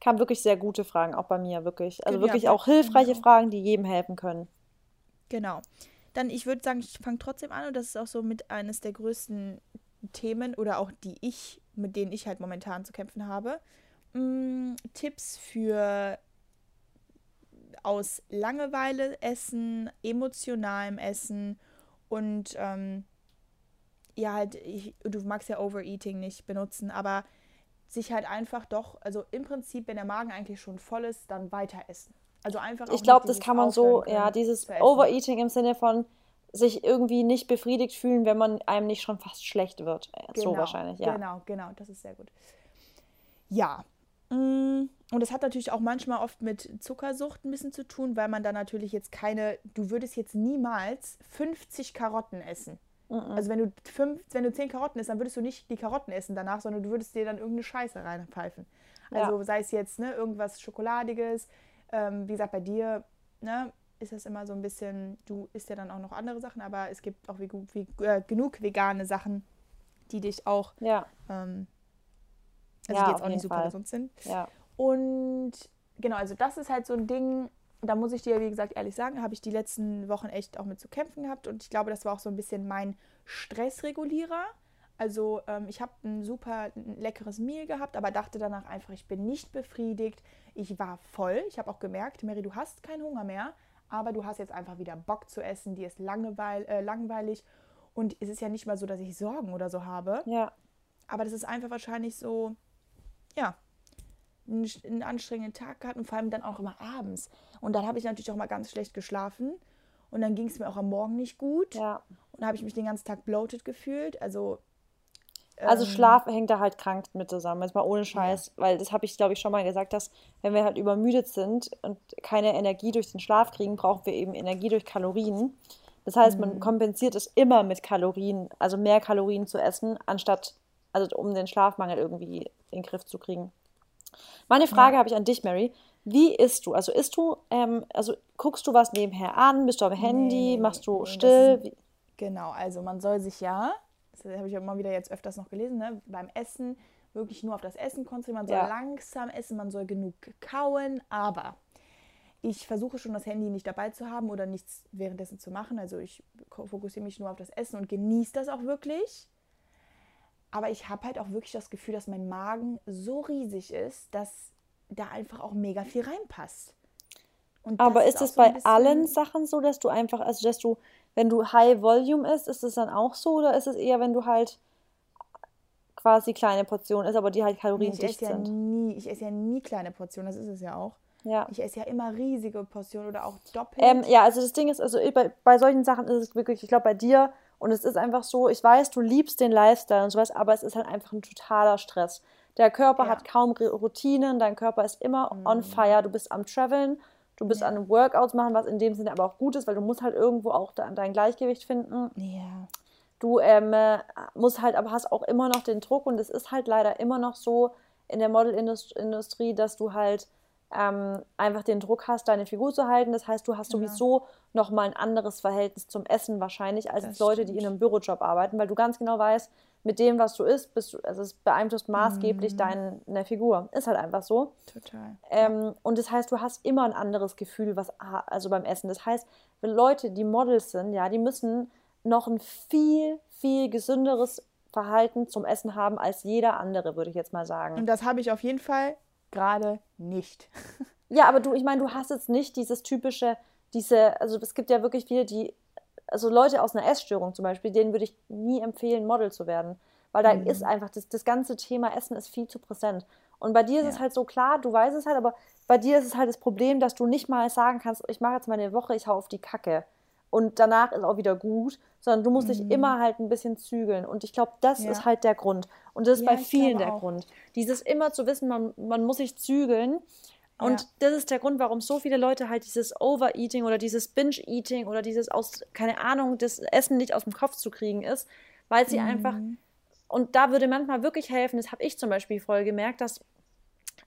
Kamen wirklich sehr gute Fragen, auch bei mir, wirklich. Also ja, wirklich auch hilfreiche genau. Fragen, die jedem helfen können. Genau. Dann, ich würde sagen, ich fange trotzdem an und das ist auch so mit eines der größten Themen oder auch die ich, mit denen ich halt momentan zu kämpfen habe. Mm, Tipps für aus Langeweile essen, emotionalem Essen und ähm, ja, halt, ich, du magst ja Overeating nicht benutzen, aber sich halt einfach doch, also im Prinzip, wenn der Magen eigentlich schon voll ist, dann weiter essen. Also einfach. Ich glaube, das kann man so, ja, dieses Overeating im Sinne von sich irgendwie nicht befriedigt fühlen, wenn man einem nicht schon fast schlecht wird. Genau, so wahrscheinlich, ja. Genau, genau, das ist sehr gut. Ja. Mm, und das hat natürlich auch manchmal oft mit Zuckersucht ein bisschen zu tun, weil man da natürlich jetzt keine, du würdest jetzt niemals 50 Karotten essen. Also wenn du fünf, wenn du zehn Karotten isst, dann würdest du nicht die Karotten essen danach, sondern du würdest dir dann irgendeine Scheiße reinpfeifen. Also ja. sei es jetzt ne, irgendwas Schokoladiges, ähm, wie gesagt, bei dir ne, ist das immer so ein bisschen, du isst ja dann auch noch andere Sachen, aber es gibt auch wie, wie, äh, genug vegane Sachen, die dich auch, ja. ähm, also ja, die jetzt auch nicht super Fall. gesund sind. Ja. Und genau, also das ist halt so ein Ding, da muss ich dir, wie gesagt, ehrlich sagen, habe ich die letzten Wochen echt auch mit zu kämpfen gehabt. Und ich glaube, das war auch so ein bisschen mein Stressregulierer. Also ähm, ich habe ein super leckeres Meal gehabt, aber dachte danach einfach, ich bin nicht befriedigt. Ich war voll. Ich habe auch gemerkt, Mary, du hast keinen Hunger mehr, aber du hast jetzt einfach wieder Bock zu essen. Die ist langeweil äh, langweilig. Und es ist ja nicht mal so, dass ich Sorgen oder so habe. Ja. Aber das ist einfach wahrscheinlich so, ja, einen, einen anstrengenden Tag gehabt und vor allem dann auch immer abends. Und dann habe ich natürlich auch mal ganz schlecht geschlafen. Und dann ging es mir auch am Morgen nicht gut. Ja. Und dann habe ich mich den ganzen Tag bloated gefühlt. Also. Also ähm, Schlaf hängt da halt krank mit zusammen, jetzt mal ohne Scheiß, ja. weil das habe ich, glaube ich, schon mal gesagt, dass wenn wir halt übermüdet sind und keine Energie durch den Schlaf kriegen, brauchen wir eben Energie durch Kalorien. Das heißt, man mhm. kompensiert es immer mit Kalorien, also mehr Kalorien zu essen, anstatt, also um den Schlafmangel irgendwie in den Griff zu kriegen. Meine Frage ja. habe ich an dich, Mary. Wie isst du? Also isst du, ähm, also guckst du was nebenher an? Bist du am Handy? Nee, Machst du still? Ist, genau, also man soll sich ja, das habe ich immer wieder jetzt öfters noch gelesen, ne, beim Essen wirklich nur auf das Essen konzentrieren. Man soll ja. langsam essen, man soll genug kauen, aber ich versuche schon das Handy nicht dabei zu haben oder nichts währenddessen zu machen. Also ich fokussiere mich nur auf das Essen und genieße das auch wirklich. Aber ich habe halt auch wirklich das Gefühl, dass mein Magen so riesig ist, dass da einfach auch mega viel reinpasst. Aber ist es so bei allen Sachen so, dass du einfach, also dass du, wenn du High Volume isst, ist es dann auch so oder ist es eher, wenn du halt quasi kleine Portionen isst, aber die halt kaloriendicht nee, sind? Ja nie, ich esse ja nie kleine Portionen, das ist es ja auch. Ja. Ich esse ja immer riesige Portionen oder auch doppelt. Ähm, ja, also das Ding ist, also bei, bei solchen Sachen ist es wirklich, ich glaube bei dir und es ist einfach so, ich weiß, du liebst den Lifestyle und sowas, aber es ist halt einfach ein totaler Stress. Der Körper ja. hat kaum Routinen, dein Körper ist immer mhm. on fire, du bist am Traveln, du bist ja. an Workouts machen, was in dem Sinne aber auch gut ist, weil du musst halt irgendwo auch da, dein Gleichgewicht finden. Ja. Du ähm, äh, musst halt, aber hast auch immer noch den Druck und es ist halt leider immer noch so in der Modelindustrie, dass du halt ähm, einfach den Druck hast, deine Figur zu halten. Das heißt, du hast sowieso ja. nochmal ein anderes Verhältnis zum Essen wahrscheinlich als Leute, die in einem Bürojob arbeiten, weil du ganz genau weißt, mit dem, was du isst, bist du, also es beeinflusst maßgeblich mhm. deine Figur. Ist halt einfach so. Total. Ähm, und das heißt, du hast immer ein anderes Gefühl, was also beim Essen. Das heißt, wenn Leute, die Models sind, ja, die müssen noch ein viel, viel gesünderes Verhalten zum Essen haben als jeder andere, würde ich jetzt mal sagen. Und das habe ich auf jeden Fall gerade nicht. (laughs) ja, aber du, ich meine, du hast jetzt nicht dieses typische, diese, also es gibt ja wirklich viele, die, also Leute aus einer Essstörung zum Beispiel, denen würde ich nie empfehlen, Model zu werden. Weil da mhm. ist einfach, das, das ganze Thema Essen ist viel zu präsent. Und bei dir ist ja. es halt so klar, du weißt es halt, aber bei dir ist es halt das Problem, dass du nicht mal sagen kannst, ich mache jetzt mal eine Woche, ich hau auf die Kacke. Und danach ist auch wieder gut, sondern du musst mhm. dich immer halt ein bisschen zügeln. Und ich glaube, das ja. ist halt der Grund. Und das ist ja, bei vielen der auch. Grund. Dieses immer zu wissen, man, man muss sich zügeln. Und ja. das ist der Grund, warum so viele Leute halt dieses Overeating oder dieses Binge-Eating oder dieses aus, keine Ahnung, das Essen nicht aus dem Kopf zu kriegen ist, weil sie mhm. einfach Und da würde manchmal wirklich helfen, das habe ich zum Beispiel voll gemerkt, dass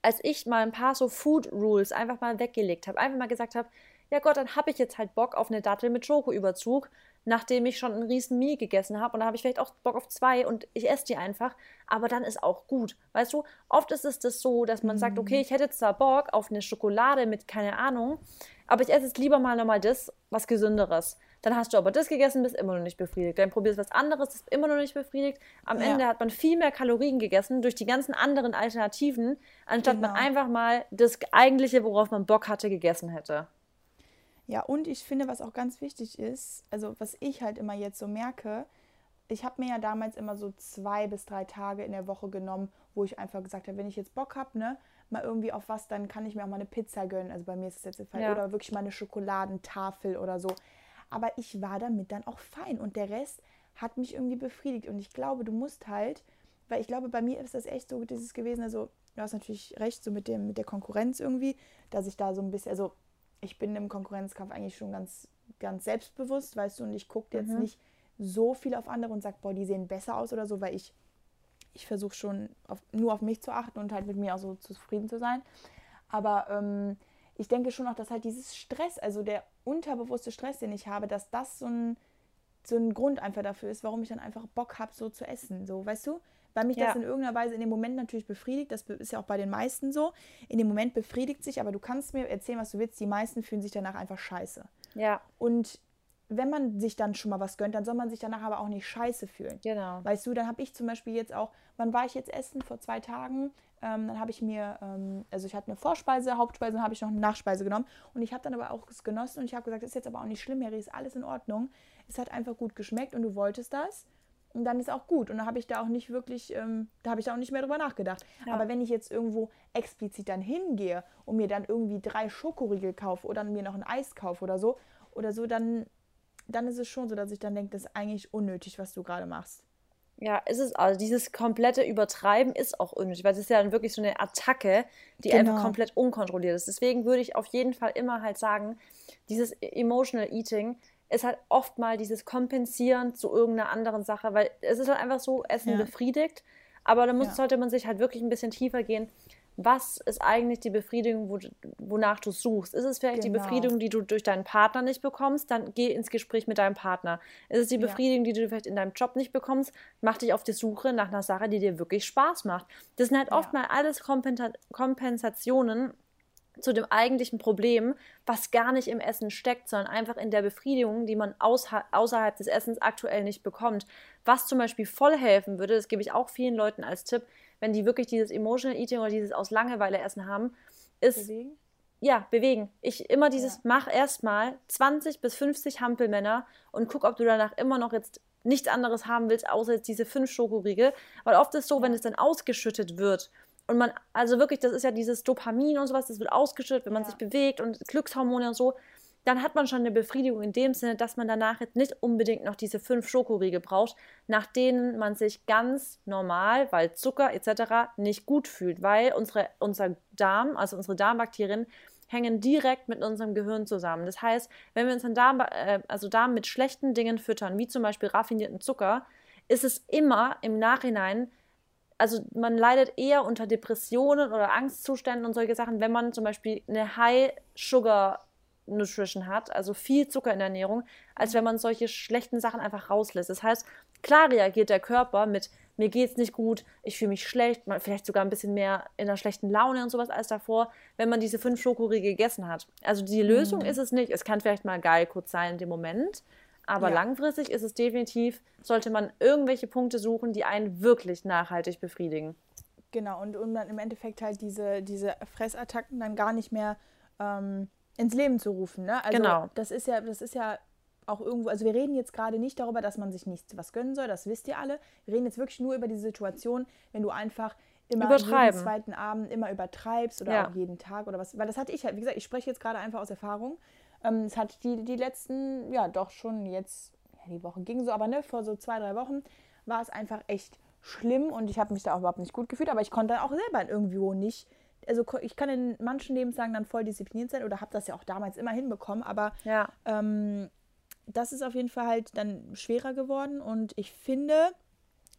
als ich mal ein paar so Food Rules einfach mal weggelegt habe, einfach mal gesagt habe, ja Gott, dann habe ich jetzt halt Bock auf eine Dattel mit Schokoüberzug, nachdem ich schon einen riesen Mie gegessen habe und dann habe ich vielleicht auch Bock auf zwei und ich esse die einfach, aber dann ist auch gut. Weißt du, oft ist es das so, dass man mhm. sagt, okay, ich hätte zwar Bock auf eine Schokolade mit keine Ahnung, aber ich esse jetzt lieber mal nochmal das, was gesünderes. Dann hast du aber das gegessen, bist immer noch nicht befriedigt. Dann probierst du was anderes, bist immer noch nicht befriedigt. Am ja. Ende hat man viel mehr Kalorien gegessen durch die ganzen anderen Alternativen, anstatt genau. man einfach mal das eigentliche, worauf man Bock hatte, gegessen hätte. Ja, und ich finde, was auch ganz wichtig ist, also was ich halt immer jetzt so merke, ich habe mir ja damals immer so zwei bis drei Tage in der Woche genommen, wo ich einfach gesagt habe, wenn ich jetzt Bock habe, ne, mal irgendwie auf was, dann kann ich mir auch mal eine Pizza gönnen. Also bei mir ist es jetzt der Fall. Ja. Oder wirklich mal eine Schokoladentafel oder so. Aber ich war damit dann auch fein und der Rest hat mich irgendwie befriedigt. Und ich glaube, du musst halt, weil ich glaube, bei mir ist das echt so dieses gewesen, also du hast natürlich recht, so mit, dem, mit der Konkurrenz irgendwie, dass ich da so ein bisschen, also ich bin im Konkurrenzkampf eigentlich schon ganz, ganz selbstbewusst, weißt du, und ich gucke jetzt mhm. nicht so viel auf andere und sage, boah, die sehen besser aus oder so, weil ich, ich versuche schon auf, nur auf mich zu achten und halt mit mir auch so zufrieden zu sein. Aber ähm, ich denke schon auch, dass halt dieses Stress, also der unterbewusste Stress, den ich habe, dass das so ein, so ein Grund einfach dafür ist, warum ich dann einfach Bock habe, so zu essen. So, weißt du? Weil mich ja. das in irgendeiner Weise in dem Moment natürlich befriedigt. Das ist ja auch bei den meisten so. In dem Moment befriedigt sich, aber du kannst mir erzählen, was du willst. Die meisten fühlen sich danach einfach scheiße. Ja. Und wenn man sich dann schon mal was gönnt, dann soll man sich danach aber auch nicht scheiße fühlen. Genau. Weißt du, dann habe ich zum Beispiel jetzt auch, wann war ich jetzt essen? Vor zwei Tagen. Ähm, dann habe ich mir, ähm, also ich hatte eine Vorspeise, Hauptspeise, dann habe ich noch eine Nachspeise genommen. Und ich habe dann aber auch es genossen und ich habe gesagt, das ist jetzt aber auch nicht schlimm, Harry, ist alles in Ordnung. Es hat einfach gut geschmeckt und du wolltest das. Und dann ist auch gut. Und dann habe ich da auch nicht wirklich, ähm, da habe ich da auch nicht mehr drüber nachgedacht. Ja. Aber wenn ich jetzt irgendwo explizit dann hingehe und mir dann irgendwie drei Schokoriegel kaufe oder mir noch ein Eis kaufe oder so, oder so, dann, dann ist es schon so, dass ich dann denke, das ist eigentlich unnötig, was du gerade machst. Ja, ist es also dieses komplette Übertreiben ist auch unnötig, weil es ist ja dann wirklich so eine Attacke, die genau. einfach komplett unkontrolliert ist. Deswegen würde ich auf jeden Fall immer halt sagen, dieses Emotional Eating, ist halt oft mal dieses Kompensieren zu irgendeiner anderen Sache, weil es ist halt einfach so, Essen ja. befriedigt, aber da muss, ja. sollte man sich halt wirklich ein bisschen tiefer gehen. Was ist eigentlich die Befriedigung, wo, wonach du suchst? Ist es vielleicht genau. die Befriedigung, die du durch deinen Partner nicht bekommst? Dann geh ins Gespräch mit deinem Partner. Ist es die Befriedigung, ja. die du vielleicht in deinem Job nicht bekommst? Mach dich auf die Suche nach einer Sache, die dir wirklich Spaß macht. Das sind halt oft mal alles Kompensationen, zu dem eigentlichen Problem, was gar nicht im Essen steckt, sondern einfach in der Befriedigung, die man außerhalb des Essens aktuell nicht bekommt. Was zum Beispiel voll helfen würde, das gebe ich auch vielen Leuten als Tipp, wenn die wirklich dieses Emotional Eating oder dieses aus Langeweile Essen haben, ist bewegen. Ja, bewegen. Ich immer dieses, ja. mach erstmal 20 bis 50 Hampelmänner und guck, ob du danach immer noch jetzt nichts anderes haben willst, außer jetzt diese fünf Schokoriegel. Weil oft ist es so, wenn es dann ausgeschüttet wird und man, also wirklich, das ist ja dieses Dopamin und sowas, das wird ausgeschüttet, wenn man ja. sich bewegt und Glückshormone und so. Dann hat man schon eine Befriedigung in dem Sinne, dass man danach jetzt nicht unbedingt noch diese fünf Schokoriegel braucht, nach denen man sich ganz normal, weil Zucker etc. nicht gut fühlt, weil unsere, unser Darm, also unsere Darmbakterien, hängen direkt mit unserem Gehirn zusammen. Das heißt, wenn wir unseren Darm, äh, also Darm mit schlechten Dingen füttern, wie zum Beispiel raffinierten Zucker, ist es immer im Nachhinein also man leidet eher unter Depressionen oder Angstzuständen und solche Sachen, wenn man zum Beispiel eine High Sugar Nutrition hat, also viel Zucker in der Ernährung, als wenn man solche schlechten Sachen einfach rauslässt. Das heißt, klar reagiert der Körper mit mir geht's nicht gut, ich fühle mich schlecht, vielleicht sogar ein bisschen mehr in einer schlechten Laune und sowas als davor, wenn man diese fünf Schokoriegel gegessen hat. Also die Lösung mhm. ist es nicht. Es kann vielleicht mal geil kurz sein in dem Moment, aber ja. langfristig ist es definitiv, sollte man irgendwelche Punkte suchen, die einen wirklich nachhaltig befriedigen. Genau, und um dann im Endeffekt halt diese, diese Fressattacken dann gar nicht mehr ähm, ins Leben zu rufen. Ne? Also genau. das ist ja, das ist ja auch irgendwo, also wir reden jetzt gerade nicht darüber, dass man sich nichts was gönnen soll, das wisst ihr alle. Wir reden jetzt wirklich nur über die Situation, wenn du einfach immer jeden zweiten Abend immer übertreibst oder ja. auch jeden Tag oder was. Weil das hatte ich halt, wie gesagt, ich spreche jetzt gerade einfach aus Erfahrung. Ähm, es hat die, die letzten, ja doch schon jetzt, ja, die Woche ging so, aber ne, vor so zwei, drei Wochen war es einfach echt schlimm und ich habe mich da auch überhaupt nicht gut gefühlt, aber ich konnte dann auch selber irgendwo nicht. Also ich kann in manchen Lebenslagen dann voll diszipliniert sein oder habe das ja auch damals immer hinbekommen, aber ja. ähm, das ist auf jeden Fall halt dann schwerer geworden und ich finde,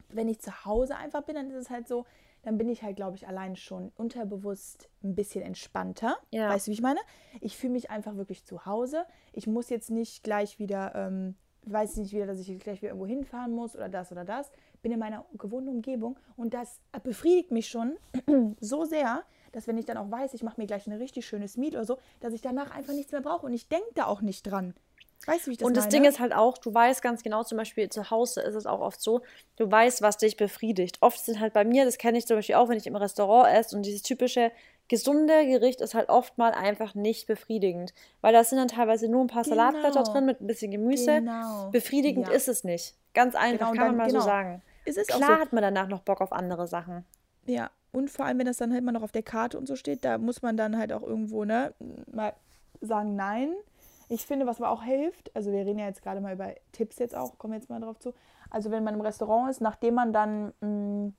Wenn ich zu Hause einfach bin, dann ist es halt so, dann bin ich halt, glaube ich, allein schon unterbewusst ein bisschen entspannter. Ja. Weißt du, wie ich meine? Ich fühle mich einfach wirklich zu Hause. Ich muss jetzt nicht gleich wieder, ähm, weiß nicht wieder, dass ich gleich wieder irgendwo hinfahren muss oder das oder das. Bin in meiner gewohnten Umgebung und das befriedigt mich schon (clears throat) so sehr, dass wenn ich dann auch weiß, ich mache mir gleich eine richtig schönes Meet oder so, dass ich danach einfach nichts mehr brauche und ich denke da auch nicht dran. Weißt du, wie ich das Und das meine? Ding ist halt auch, du weißt ganz genau, zum Beispiel zu Hause ist es auch oft so, du weißt, was dich befriedigt. Oft sind halt bei mir, das kenne ich zum Beispiel auch, wenn ich im Restaurant esse und dieses typische gesunde Gericht ist halt oft mal einfach nicht befriedigend. Weil da sind dann teilweise nur ein paar genau. Salatblätter drin mit ein bisschen Gemüse. Genau. Befriedigend ja. ist es nicht. Ganz einfach, genau, kann man mal genau. so sagen. Klar so. hat man danach noch Bock auf andere Sachen. Ja, und vor allem, wenn das dann halt mal noch auf der Karte und so steht, da muss man dann halt auch irgendwo, ne, mal sagen, nein. Ich finde, was aber auch hilft, also wir reden ja jetzt gerade mal über Tipps jetzt auch, kommen wir jetzt mal drauf zu. Also wenn man im Restaurant ist, nachdem man dann mh, mm,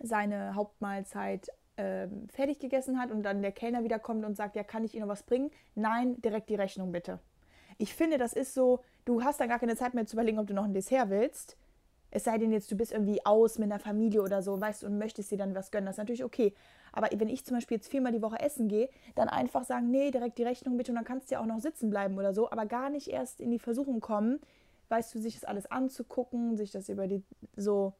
seine Hauptmahlzeit äh, fertig gegessen hat und dann der Kellner wieder kommt und sagt, ja, kann ich Ihnen noch was bringen? Nein, direkt die Rechnung bitte. Ich finde, das ist so, du hast dann gar keine Zeit mehr zu überlegen, ob du noch ein Dessert willst. Es sei denn jetzt, du bist irgendwie aus mit einer Familie oder so, weißt und möchtest dir dann was gönnen, das ist natürlich okay. Aber wenn ich zum Beispiel jetzt viermal die Woche essen gehe, dann einfach sagen, nee, direkt die Rechnung bitte und dann kannst du ja auch noch sitzen bleiben oder so, aber gar nicht erst in die Versuchung kommen, weißt du, sich das alles anzugucken, sich das über die so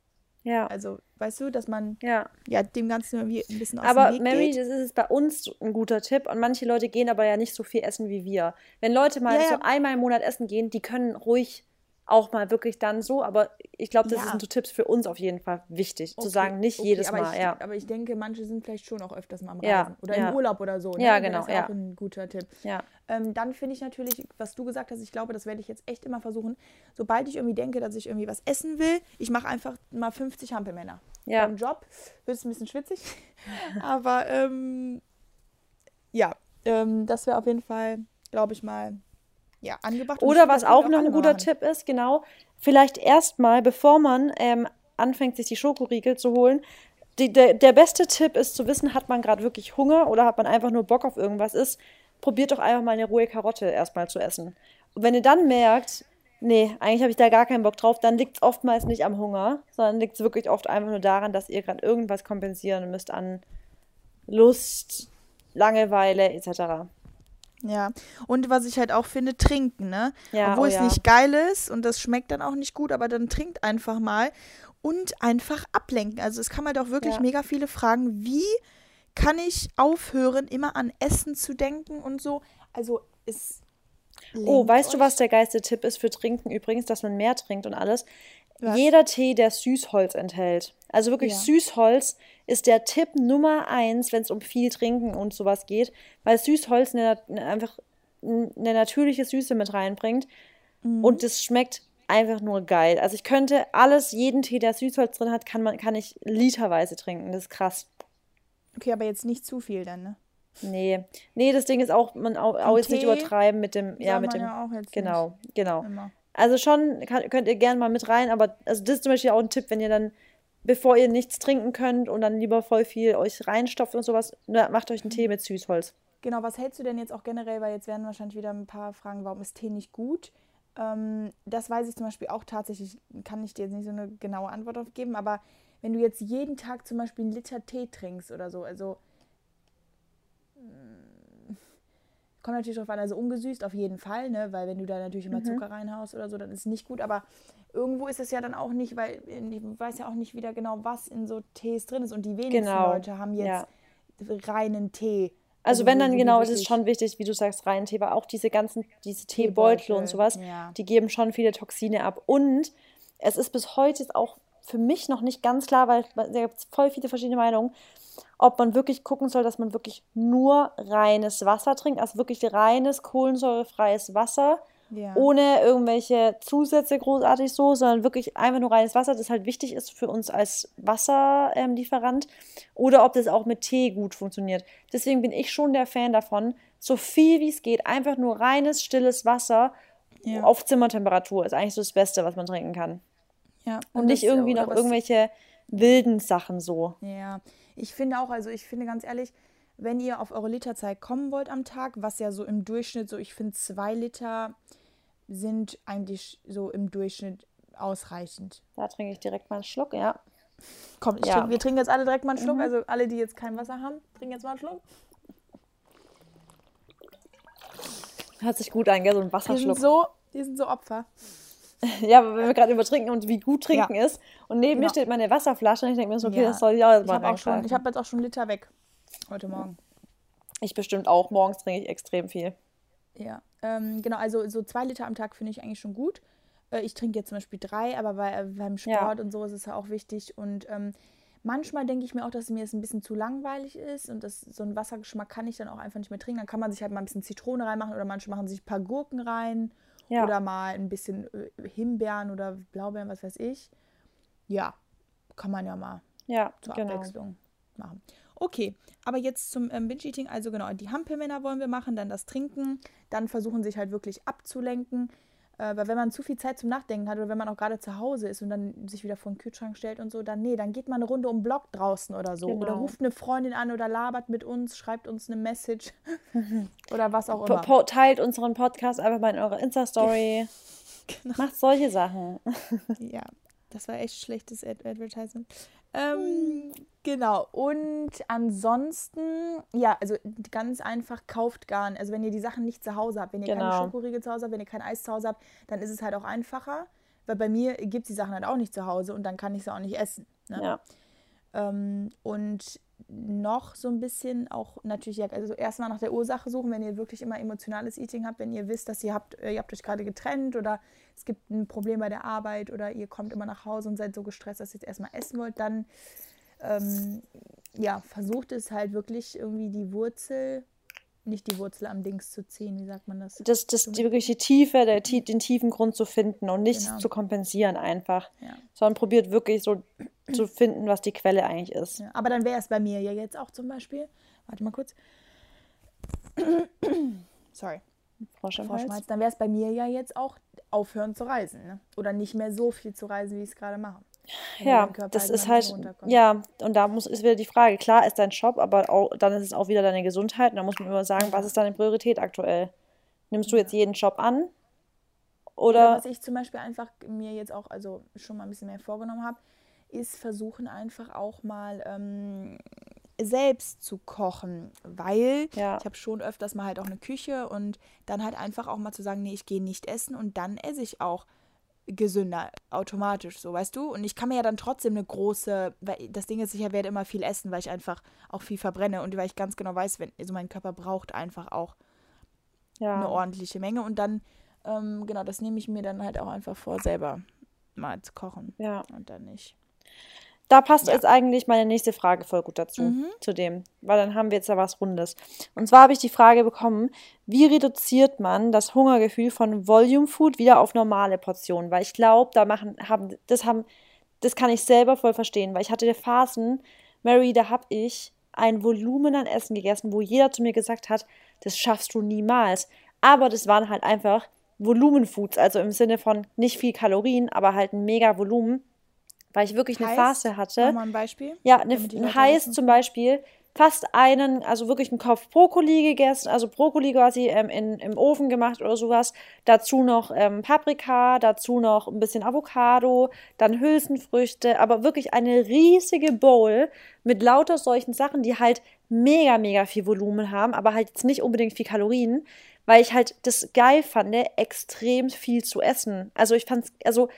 ja. Also, weißt du, dass man ja, ja dem Ganzen irgendwie ein bisschen aus aber dem Weg Mary, geht. das ist bei uns ein guter Tipp und manche Leute gehen aber ja nicht so viel essen wie wir. Wenn Leute mal ja, so einmal im Monat essen gehen, die können ruhig auch mal wirklich dann so, aber ich glaube, das ja. sind so Tipps für uns auf jeden Fall wichtig, okay. zu sagen, nicht okay, jedes Mal, ich, ja. Aber ich denke, manche sind vielleicht schon auch öfters mal am Reisen ja, oder im Urlaub oder so. Ne? Ja, genau. Das ist ja. auch ein guter Tipp. Ja. Ähm, dann finde ich natürlich, was du gesagt hast, ich glaube, das werde ich jetzt echt immer versuchen, sobald ich irgendwie denke, dass ich irgendwie was essen will, ich mache einfach mal 50 Hampelmänner. Ja. Beim Job wird es ein bisschen schwitzig, (laughs) aber ähm, ja, ähm, das wäre auf jeden Fall, glaube ich mal, ja, angebracht. Oder was auch noch ein guter. Tipp ist, genau, vielleicht erstmal, bevor man ähm, anfängt, sich die Schokoriegel zu holen, die, der, der beste Tipp ist zu wissen, hat man gerade wirklich Hunger oder hat man einfach nur Bock auf irgendwas ist, probiert doch einfach mal eine rohe Karotte erstmal zu essen. Und wenn ihr dann merkt, nee, eigentlich habe ich da gar keinen Bock drauf, dann liegt es oftmals nicht am Hunger, sondern liegt es wirklich oft einfach nur daran, dass ihr gerade irgendwas kompensieren müsst an Lust, Langeweile etc. Ja, und was ich halt auch finde, trinken, ne? Ja, Obwohl oh es ja. nicht geil ist und das schmeckt dann auch nicht gut, aber dann trinkt einfach mal und einfach ablenken. Also es kann man doch wirklich ja. mega viele fragen, wie kann ich aufhören, immer an Essen zu denken und so. Also es. Oh, weißt euch? du, was der geilste Tipp ist für Trinken übrigens, dass man mehr trinkt und alles? Was? Jeder Tee, der Süßholz enthält. Also wirklich ja. Süßholz ist der Tipp Nummer eins, wenn es um viel Trinken und sowas geht, weil Süßholz eine, eine, einfach eine natürliche Süße mit reinbringt mhm. und es schmeckt einfach nur geil. Also ich könnte alles, jeden Tee, der Süßholz drin hat, kann, man, kann ich literweise trinken. Das ist krass. Okay, aber jetzt nicht zu viel dann, ne? Nee. Nee, das Ding ist auch, man auch, auch jetzt nicht übertreiben mit dem, ja, mit dem. Ja genau, nicht. genau. Immer. Also schon kann, könnt ihr gerne mal mit rein, aber also das ist zum Beispiel auch ein Tipp, wenn ihr dann, bevor ihr nichts trinken könnt und dann lieber voll viel euch reinstopft und sowas, macht euch einen Tee mit Süßholz. Genau, was hältst du denn jetzt auch generell, weil jetzt werden wahrscheinlich wieder ein paar Fragen, warum ist Tee nicht gut? Ähm, das weiß ich zum Beispiel auch tatsächlich, kann ich dir jetzt nicht so eine genaue Antwort darauf geben, aber wenn du jetzt jeden Tag zum Beispiel einen Liter Tee trinkst oder so, also Kommt natürlich drauf an, also ungesüßt auf jeden Fall, ne? weil wenn du da natürlich immer mhm. Zucker reinhaust oder so, dann ist es nicht gut. Aber irgendwo ist es ja dann auch nicht, weil ich weiß ja auch nicht wieder genau, was in so Tees drin ist. Und die wenigsten genau. Leute haben jetzt ja. reinen Tee. Also, also wenn dann genau, es ist schon wichtig, wie du sagst, reinen Tee, weil auch diese ganzen, diese Teebeutel und sowas, ja. die geben schon viele Toxine ab. Und es ist bis heute auch für mich noch nicht ganz klar, weil da gibt es voll viele verschiedene Meinungen ob man wirklich gucken soll, dass man wirklich nur reines Wasser trinkt, also wirklich reines kohlensäurefreies Wasser, ja. ohne irgendwelche Zusätze großartig so, sondern wirklich einfach nur reines Wasser, das halt wichtig ist für uns als Wasserlieferant, oder ob das auch mit Tee gut funktioniert. Deswegen bin ich schon der Fan davon, so viel wie es geht, einfach nur reines, stilles Wasser ja. auf Zimmertemperatur ist eigentlich so das Beste, was man trinken kann. Ja, und, und nicht irgendwie noch irgendwelche wilden Sachen so. Ja, ich finde auch, also ich finde ganz ehrlich, wenn ihr auf eure Literzeit kommen wollt am Tag, was ja so im Durchschnitt, so ich finde zwei Liter sind eigentlich so im Durchschnitt ausreichend. Da trinke ich direkt mal einen Schluck, ja. Komm, ich Ja. trink, wir trinken jetzt alle direkt mal einen Schluck. Mhm. Also alle, die jetzt kein Wasser haben, trinken jetzt mal einen Schluck. Hört sich gut an, gell? So ein Wasserschluck. sind so, wir sind so Opfer. (laughs) Ja, aber wenn wir gerade übertrinken und wie gut trinken ist. Und neben mir Genau. steht meine Wasserflasche und ich denke mir so, okay, Ja. das soll ich auch jetzt Ich mal habe auch schon, ich reingreifen. habe jetzt auch schon Liter weg heute Morgen. Ich bestimmt auch. Morgens trinke ich extrem viel. Ja, ähm, genau, also so zwei Liter am Tag finde ich eigentlich schon gut. Äh, ich trinke jetzt zum Beispiel drei, aber bei, äh, beim Ja. Sport und so ist es ja auch wichtig. Und ähm, manchmal denke ich mir auch, dass mir es ein bisschen zu langweilig ist und das, so einen Wassergeschmack kann ich dann auch einfach nicht mehr trinken. Dann kann man sich halt mal ein bisschen Zitrone reinmachen oder manche machen sich ein paar Gurken rein Ja. oder mal ein bisschen äh, Himbeeren oder Blaubeeren, was weiß ich. Ja, kann man ja mal Ja, zur genau. Abwechslung machen. Okay, aber jetzt zum ähm, Binge-Eating. Also genau, die Hampelmänner wollen wir machen, dann das Trinken, dann versuchen sich halt wirklich abzulenken. Äh, weil wenn man zu viel Zeit zum Nachdenken hat oder wenn man auch gerade zu Hause ist und dann sich wieder vor den Kühlschrank stellt und so, dann nee, dann geht man eine Runde um den Block draußen oder so. Oder Genau. ruft eine Freundin an oder labert mit uns, schreibt uns eine Message (laughs) oder was auch immer. po- Teilt unseren Podcast einfach mal in eurer Insta-Story. (laughs) Genau. Macht solche Sachen. Ja, das war echt schlechtes Ad Advertisement. Ähm, genau. Und ansonsten, ja, also ganz einfach, kauft gar nicht. Also wenn ihr die Sachen nicht zu Hause habt, wenn ihr keine Genau. Schokoriegel zu Hause habt, wenn ihr kein Eis zu Hause habt, dann ist es halt auch einfacher. Weil bei mir gibt es die Sachen halt auch nicht zu Hause und dann kann ich sie auch nicht essen. Ne? Ja. Ähm, und noch so ein bisschen auch natürlich, also erstmal nach der Ursache suchen, wenn ihr wirklich immer emotionales Eating habt, wenn ihr wisst, dass ihr habt, äh, ihr habt euch gerade getrennt oder es gibt ein Problem bei der Arbeit oder ihr kommt immer nach Hause und seid so gestresst, dass ihr jetzt erstmal essen wollt, dann ähm, ja, versucht es halt wirklich irgendwie die Wurzel, nicht die Wurzel am Dings zu ziehen, wie sagt man das? Das, das die, wirklich die Tiefe, der, tie- den tiefen Grund zu finden und nichts Genau. zu kompensieren einfach. Ja. Sondern probiert wirklich so (clears throat) zu finden, was die Quelle eigentlich ist. Ja, aber dann wäre es bei mir ja jetzt auch zum Beispiel. Warte mal kurz. (clears throat) Sorry. Frosch im Hals. Vorschmalz, dann wäre es bei mir ja jetzt auch aufhören zu reisen. Ne? Oder nicht mehr so viel zu reisen, wie ich es gerade mache. Ja, das halt ist halt, ja, und da muss, ist wieder die Frage, klar ist dein Job, aber auch, dann ist es auch wieder deine Gesundheit und da muss man immer sagen, was ist deine Priorität aktuell? Nimmst du jetzt jeden Job an? Oder Oder, was ich zum Beispiel einfach mir jetzt auch, also schon mal ein bisschen mehr vorgenommen habe, ist versuchen einfach auch mal ähm, selbst zu kochen. Weil Ja. ich habe schon öfters mal halt auch eine Küche und dann halt einfach auch mal zu sagen, nee, ich gehe nicht essen und dann esse ich auch gesünder, automatisch so, weißt du? Und ich kann mir ja dann trotzdem eine große, weil das Ding ist, ich werde immer viel essen, weil ich einfach auch viel verbrenne und weil ich ganz genau weiß, wenn, also mein Körper braucht einfach auch eine ja, ordentliche Menge und dann, ähm, genau, das nehme ich mir dann halt auch einfach vor, selber mal zu kochen ja. und dann nicht. Da passt Ja. jetzt eigentlich meine nächste Frage voll gut dazu, Mhm. zu dem, weil dann haben wir jetzt da was Rundes. Und zwar habe ich die Frage bekommen, wie reduziert man das Hungergefühl von Volume Food wieder auf normale Portionen? Weil ich glaube, da machen, haben, das haben, das kann ich selber voll verstehen, weil ich hatte Phasen, Mary, da habe ich ein Volumen an Essen gegessen, wo jeder zu mir gesagt hat, das schaffst du niemals. Aber das waren halt einfach Volumenfoods, also im Sinne von nicht viel Kalorien, aber halt ein mega Volumen, weil ich wirklich eine Heißt, Phase hatte. Mach mal ein Beispiel. Ja, eine, ein heiß wissen. zum Beispiel fast einen, also wirklich einen Kopf Brokkoli gegessen, also Brokkoli quasi ähm, in, im Ofen gemacht oder sowas. Dazu noch ähm, Paprika, dazu noch ein bisschen Avocado, dann Hülsenfrüchte, aber wirklich eine riesige Bowl mit lauter solchen Sachen, die halt mega, mega viel Volumen haben, aber halt jetzt nicht unbedingt viel Kalorien, weil ich halt das geil fand, extrem viel zu essen. Also ich fand's, also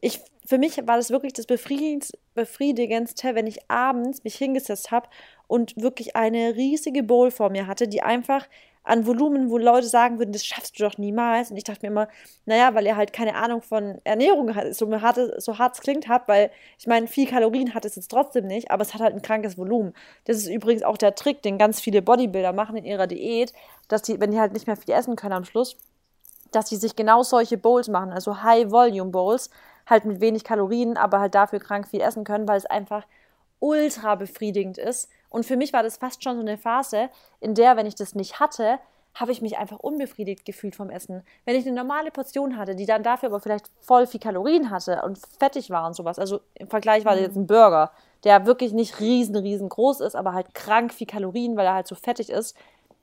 ich, für mich war das wirklich das Befriedigendste, wenn ich abends mich hingesetzt habe und wirklich eine riesige Bowl vor mir hatte, die einfach an Volumen, wo Leute sagen würden, das schaffst du doch niemals. Und ich dachte mir immer, naja, weil ihr halt keine Ahnung von Ernährung so hart, so hart es klingt habt, weil ich meine, viel Kalorien hat es jetzt trotzdem nicht, aber es hat halt ein krankes Volumen. Das ist übrigens auch der Trick, den ganz viele Bodybuilder machen in ihrer Diät, dass die, wenn die halt nicht mehr viel essen können am Schluss, dass die sich genau solche Bowls machen, also High-Volume-Bowls, halt mit wenig Kalorien, aber halt dafür krank viel essen können, weil es einfach ultra befriedigend ist. Und für mich war das fast schon so eine Phase, in der, wenn ich das nicht hatte, habe ich mich einfach unbefriedigt gefühlt vom Essen. Wenn ich eine normale Portion hatte, die dann dafür aber vielleicht voll viel Kalorien hatte und fettig war und sowas, also im Vergleich war das jetzt ein Burger, der wirklich nicht riesen, riesengroß ist, aber halt krank viel Kalorien, weil er halt so fettig ist,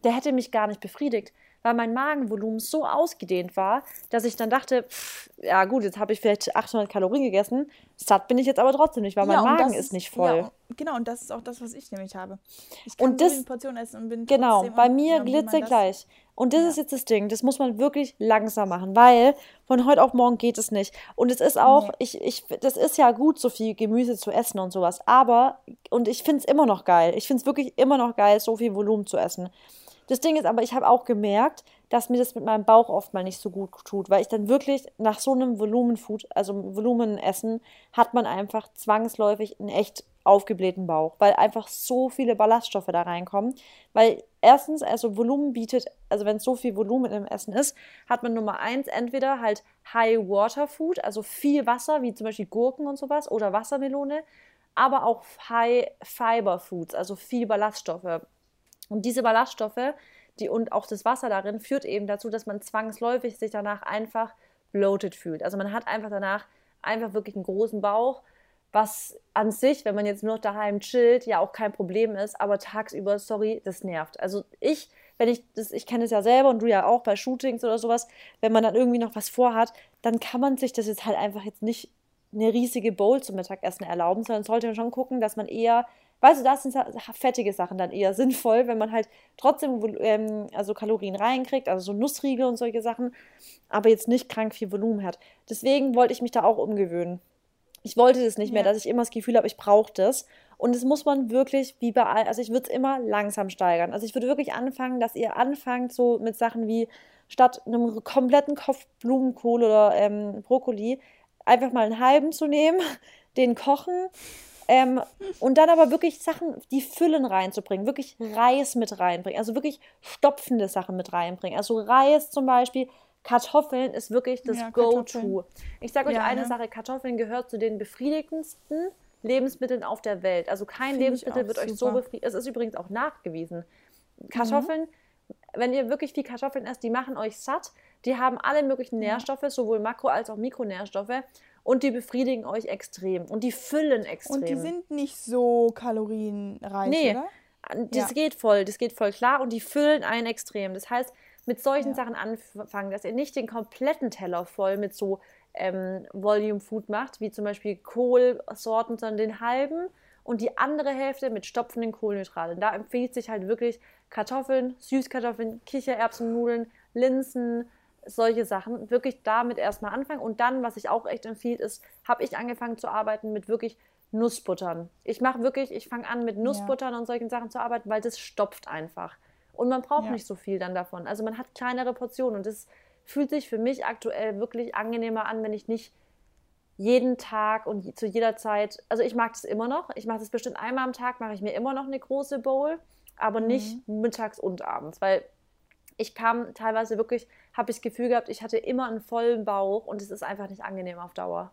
der hätte mich gar nicht befriedigt. Weil mein Magenvolumen so ausgedehnt war, dass ich dann dachte, pff, ja gut, jetzt habe ich vielleicht 800 Kalorien gegessen, satt bin ich jetzt aber trotzdem nicht, weil mein Magen ist, ist, nicht voll. Ja, genau, und das ist auch das, was ich nämlich habe. Ich kann und das, Portion essen und bin Genau, bei mir ja, glitzergleich. Und das ja. ist jetzt das Ding, das muss man wirklich langsam machen, weil von heute auf morgen geht es nicht. Und es ist auch, nee. ich, ich, das ist ja gut, so viel Gemüse zu essen und sowas, aber, und ich finde es immer noch geil, ich finde es wirklich immer noch geil, so viel Volumen zu essen. Das Ding ist aber, ich habe auch gemerkt, dass mir das mit meinem Bauch oft mal nicht so gut tut, weil ich dann wirklich nach so einem Volumenfood, also Volumenessen, hat man einfach zwangsläufig einen echt aufgeblähten Bauch, weil einfach so viele Ballaststoffe da reinkommen. Weil erstens, also Volumen bietet, also wenn es so viel Volumen im Essen ist, hat man Nummer eins entweder halt High Water Food, also viel Wasser, wie zum Beispiel Gurken und sowas oder Wassermelone, aber auch High Fiber Foods, also viel Ballaststoffe. Und diese Ballaststoffe die, und auch das Wasser darin führt eben dazu, dass man zwangsläufig sich danach einfach bloated fühlt. Also man hat einfach danach einfach wirklich einen großen Bauch, was an sich, wenn man jetzt nur noch daheim chillt, ja auch kein Problem ist, aber tagsüber, sorry, das nervt. Also ich, wenn ich ich kenne es ja selber und du ja auch bei Shootings oder sowas, wenn man dann irgendwie noch was vorhat, dann kann man sich das jetzt halt einfach jetzt nicht eine riesige Bowl zum Mittagessen erlauben, sondern sollte man schon gucken, dass man eher weißt du, das sind fettige Sachen dann eher sinnvoll, wenn man halt trotzdem ähm, also Kalorien reinkriegt, also so Nussriegel und solche Sachen, aber jetzt nicht krank viel Volumen hat. Deswegen wollte ich mich da auch umgewöhnen. Ich wollte das nicht ja. mehr, dass ich immer das Gefühl habe, ich brauche das. Und das muss man wirklich, wie bei all, also ich würde es immer langsam steigern. Also ich würde wirklich anfangen, dass ihr anfangt so mit Sachen wie statt einem kompletten Kopf Blumenkohl oder ähm, Brokkoli einfach mal einen halben zu nehmen, (laughs) den kochen, ähm, und dann aber wirklich Sachen, die Füllen reinzubringen, wirklich Reis mit reinbringen, also wirklich stopfende Sachen mit reinbringen. Also Reis zum Beispiel, Kartoffeln ist wirklich das ja, Go-To. Ich sage euch ja, eine ne? Sache, Kartoffeln gehört zu den befriedigendsten Lebensmitteln auf der Welt. Also kein Find Lebensmittel wird super. euch so befriedigt. Es ist übrigens auch nachgewiesen. Kartoffeln, mhm. wenn ihr wirklich viel Kartoffeln esst, die machen euch satt. Die haben alle möglichen Nährstoffe, sowohl Makro- als auch Mikronährstoffe und die befriedigen euch extrem und die füllen extrem. Und die sind nicht so kalorienreich, nee, oder? Das ja. geht voll, das geht voll klar und die füllen einen extrem. Das heißt, mit solchen ja. Sachen anfangen, dass ihr nicht den kompletten Teller voll mit so ähm, Volume Food macht, wie zum Beispiel Kohlsorten, sondern den halben und die andere Hälfte mit stopfenden Kohlenhydraten. Da empfiehlt sich halt wirklich Kartoffeln, Süßkartoffeln, Kichererbsennudeln, Linsen, solche Sachen, wirklich damit erstmal anfangen. Und dann, was ich auch echt empfiehlt, ist, habe ich angefangen zu arbeiten mit wirklich Nussbuttern. Ich mache wirklich, ich fange an mit Nussbuttern ja. und solchen Sachen zu arbeiten, weil das stopft einfach. Und man braucht ja. nicht so viel dann davon. Also man hat kleinere Portionen und das fühlt sich für mich aktuell wirklich angenehmer an, wenn ich nicht jeden Tag und zu jeder Zeit, also ich mag das immer noch. Ich mache das bestimmt einmal am Tag, mache ich mir immer noch eine große Bowl, aber mhm. nicht mittags und abends, weil ich kam teilweise wirklich, habe ich das Gefühl gehabt, ich hatte immer einen vollen Bauch und es ist einfach nicht angenehm auf Dauer.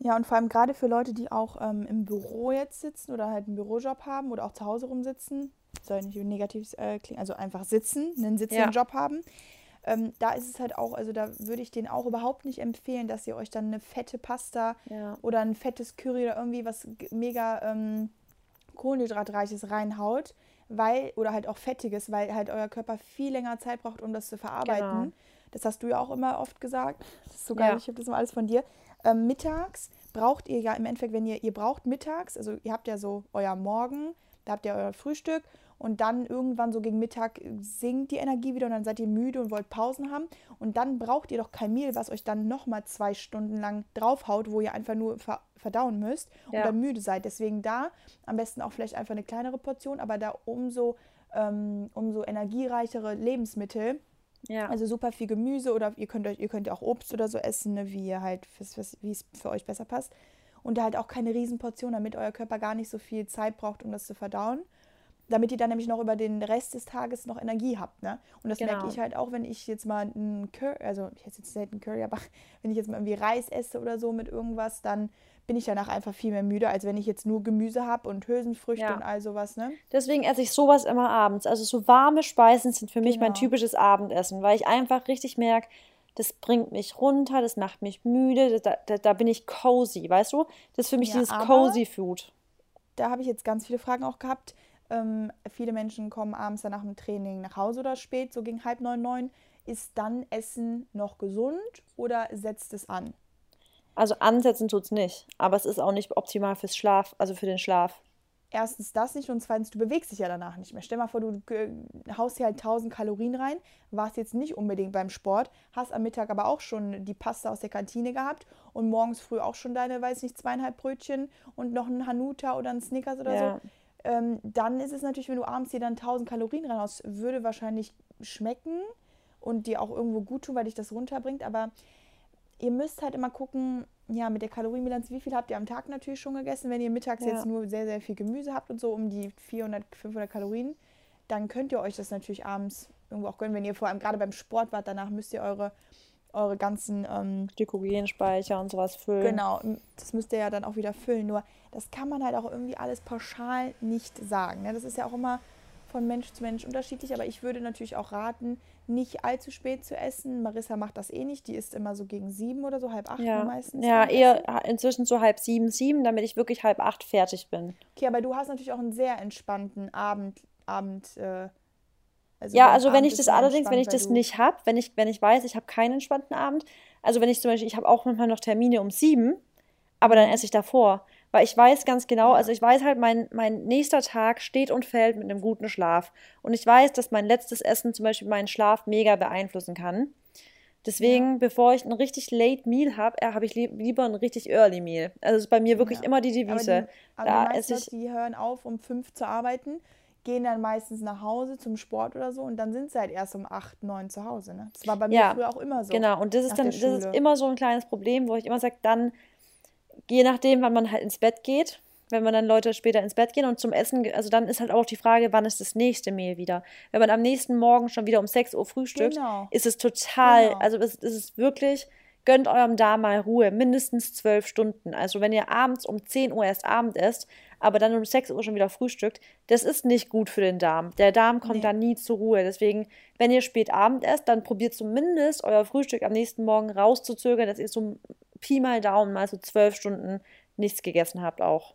Ja, und vor allem gerade für Leute, die auch ähm, im Büro jetzt sitzen oder halt einen Bürojob haben oder auch zu Hause rumsitzen, soll nicht negativ äh, klingen, also einfach sitzen, einen sitzenden ja. Job haben. Ähm, da ist es halt auch, also da würde ich denen auch überhaupt nicht empfehlen, dass ihr euch dann eine fette Pasta ja. oder ein fettes Curry oder irgendwie was mega ähm, kohlenhydratreiches reinhaut, weil, oder halt auch Fettiges, weil halt euer Körper viel länger Zeit braucht, um das zu verarbeiten. Genau. Das hast du ja auch immer oft gesagt. Das ist so geil, ja. ich habe das immer alles von dir. Ähm, mittags braucht ihr ja im Endeffekt, wenn ihr, ihr braucht mittags, also ihr habt ja so euer Morgen, da habt ihr euer Frühstück und dann irgendwann so gegen Mittag sinkt die Energie wieder und dann seid ihr müde und wollt Pausen haben und dann braucht ihr doch kein Mehl, was euch dann nochmal zwei Stunden lang draufhaut, wo ihr einfach nur ver verdauen müsst ja. und dann müde seid. Deswegen da am besten auch vielleicht einfach eine kleinere Portion, aber da umso, ähm, umso energiereichere Lebensmittel. Ja. Also super viel Gemüse oder ihr könnt euch, ihr könnt auch Obst oder so essen, ne, wie ihr halt, wie es für euch besser passt. Und halt auch keine Riesenportion, damit euer Körper gar nicht so viel Zeit braucht, um das zu verdauen damit ihr dann nämlich noch über den Rest des Tages noch Energie habt. Ne? Und das genau. merke ich halt auch, wenn ich jetzt mal einen Curry, also ich esse jetzt selten Curry, aber (laughs) wenn ich jetzt mal irgendwie Reis esse oder so mit irgendwas, dann bin ich danach einfach viel mehr müde, als wenn ich jetzt nur Gemüse habe und Hülsenfrüchte ja. und all sowas. Ne? Deswegen esse ich sowas immer abends. Also so warme Speisen sind für mich genau. mein typisches Abendessen, weil ich einfach richtig merke, das bringt mich runter, das macht mich müde, da, da, da bin ich cozy, weißt du? Das ist für mich ja, dieses cozy Food. Da habe ich jetzt ganz viele Fragen auch gehabt Ähm, viele Menschen kommen abends dann nach dem Training nach Hause oder spät, so gegen halb neun, neun. Ist dann Essen noch gesund oder setzt es an? Also ansetzen tut es nicht, aber es ist auch nicht optimal fürs Schlaf, also für den Schlaf. Erstens das nicht und zweitens, du bewegst dich ja danach nicht mehr. Stell mal vor, du haust hier halt 1000 Kalorien rein, warst jetzt nicht unbedingt beim Sport, hast am Mittag aber auch schon die Pasta aus der Kantine gehabt und morgens früh auch schon deine, weiß nicht, zweieinhalb Brötchen und noch ein Hanuta oder ein Snickers oder ja. so. Ähm, dann ist es natürlich, wenn du abends hier dann 1000 Kalorien reinhaust, würde wahrscheinlich schmecken und dir auch irgendwo gut tun, weil dich das runterbringt. Aber ihr müsst halt immer gucken, ja, mit der Kalorienbilanz, wie viel habt ihr am Tag natürlich schon gegessen? Wenn ihr mittags ja. jetzt nur sehr, sehr viel Gemüse habt und so um die 400, 500 Kalorien, dann könnt ihr euch das natürlich abends irgendwo auch gönnen. Wenn ihr vor allem gerade beim Sport wart, danach müsst ihr eure, eure ganzen ähm, Glykogenspeicher und sowas füllen. Genau, das müsst ihr ja dann auch wieder füllen. Nur das kann man halt auch irgendwie alles pauschal nicht sagen. Ne? Das ist ja auch immer von Mensch zu Mensch unterschiedlich, aber ich würde natürlich auch raten, nicht allzu spät zu essen. Marissa macht das eh nicht, die isst immer so gegen sieben oder so, halb acht ja. meistens. Ja, eher inzwischen so halb sieben, sieben, damit ich wirklich halb acht fertig bin. Okay, aber du hast natürlich auch einen sehr entspannten Abend, Abend, äh, also ja, also wenn ich das allerdings, wenn ich das nicht habe, wenn ich, wenn ich weiß, ich habe keinen entspannten Abend, also wenn ich zum Beispiel, ich habe auch manchmal noch Termine um sieben, aber dann esse ich davor. Weil ich weiß ganz genau, also ich weiß halt, mein, mein nächster Tag steht und fällt mit einem guten Schlaf. Und ich weiß, dass mein letztes Essen zum Beispiel meinen Schlaf mega beeinflussen kann. Deswegen, ja. bevor ich ein richtig late Meal habe, äh, habe ich lieb, lieber ein richtig early Meal. Also ist bei mir wirklich ja. immer die Devise. Aber die, aber da die, meisten, die hören auf, um fünf zu arbeiten, gehen dann meistens nach Hause zum Sport oder so und dann sind sie halt erst um acht, neun zu Hause. Ne? Das war bei mir ja, früher auch immer so. Genau, und das ist dann das ist immer so ein kleines Problem, wo ich immer sage, dann je nachdem, wann man halt ins Bett geht, wenn man dann Leute später ins Bett gehen und zum Essen, also dann ist halt auch die Frage, wann ist das nächste Mehl wieder. Wenn man am nächsten Morgen schon wieder um 6 Uhr frühstückt, genau. ist es total, genau. also es, es ist wirklich, gönnt eurem Darm mal Ruhe, mindestens zwölf Stunden. Also wenn ihr abends um 10 Uhr erst Abend esst, aber dann um 6 Uhr schon wieder frühstückt, das ist nicht gut für den Darm. Der Darm kommt nee. dann nie zur Ruhe. Deswegen, wenn ihr spät Abend esst, dann probiert zumindest euer Frühstück am nächsten Morgen rauszuzögern, dass ihr so Pi mal Daumen mal so zwölf Stunden nichts gegessen habt auch.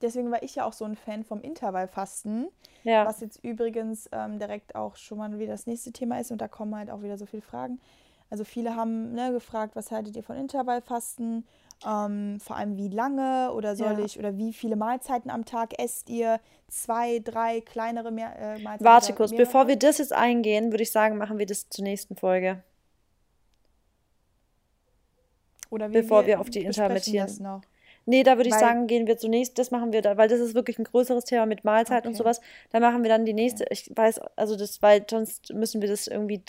Deswegen war ich ja auch so ein Fan vom Intervallfasten, ja. was jetzt übrigens ähm, direkt auch schon mal wieder das nächste Thema ist und da kommen halt auch wieder so viele Fragen. Also viele haben ne, gefragt, was haltet ihr von Intervallfasten? Ähm, vor allem wie lange oder soll ja. ich oder wie viele Mahlzeiten am Tag esst ihr? Zwei, drei kleinere mehr, äh, Mahlzeiten? Warte kurz, bevor wir das jetzt eingehen, würde ich sagen, machen wir das zur nächsten Folge. Oder bevor wir, wir auf die intermittieren. Nee, da würde ich sagen, gehen wir zunächst, das machen wir da, weil das ist wirklich ein größeres Thema mit Mahlzeiten okay. und sowas. Da machen wir dann die nächste, ich weiß, also das, weil sonst müssen wir das irgendwie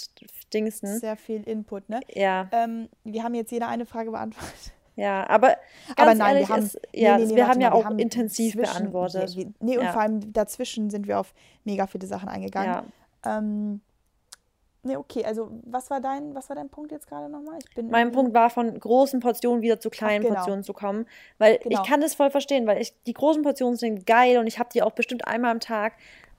dingsen. Sehr viel Input, ne? Ja. Ähm, wir haben jetzt jeder eine Frage beantwortet. Ja, aber aber nein, ehrlich, wir haben, ist, ja, nee, nee, nee, wir haben ja auch haben intensiv beantwortet. Nee, und ja. vor allem dazwischen sind wir auf mega viele Sachen eingegangen. Ja. Ähm, Nee, okay, also was war dein, was war dein Punkt jetzt gerade nochmal? mein Punkt war, von großen Portionen wieder zu kleinen Ach, genau. Portionen zu kommen. Weil genau. ich kann das voll verstehen, weil ich, die großen Portionen sind geil und ich habe die auch bestimmt einmal am Tag.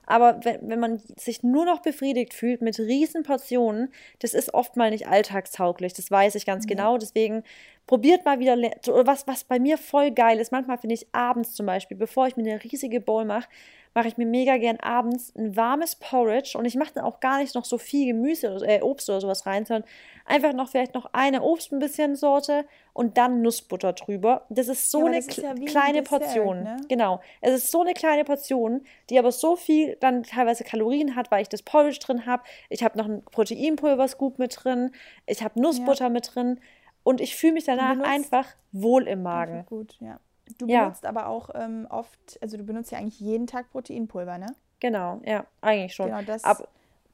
Aber wenn, wenn man sich nur noch befriedigt fühlt mit riesen Portionen, das ist oft mal nicht alltagstauglich. Das weiß ich ganz mhm. genau. Deswegen probiert mal wieder, was, was bei mir voll geil ist. Manchmal finde ich abends zum Beispiel, bevor ich mir eine riesige Bowl mache, mache ich mir mega gern abends ein warmes Porridge und ich mache dann auch gar nicht noch so viel Gemüse oder äh, Obst oder sowas rein, sondern einfach noch vielleicht noch eine Obst ein bisschen Sorte und dann Nussbutter drüber. Das ist so ja, eine ist ja kleine ein Portion. Ne? Genau. Es ist so eine kleine Portion, die aber so viel dann teilweise Kalorien hat, weil ich das Porridge drin habe. Ich habe noch ein Proteinpulver-Scoop mit drin. Ich habe Nussbutter ja. mit drin. Und ich fühle mich danach einfach wohl im Magen. Gut, ja. Du benutzt ja. aber auch ähm, oft, also du benutzt ja eigentlich jeden Tag Proteinpulver, ne? Genau, ja, eigentlich schon. Genau, das, Ab,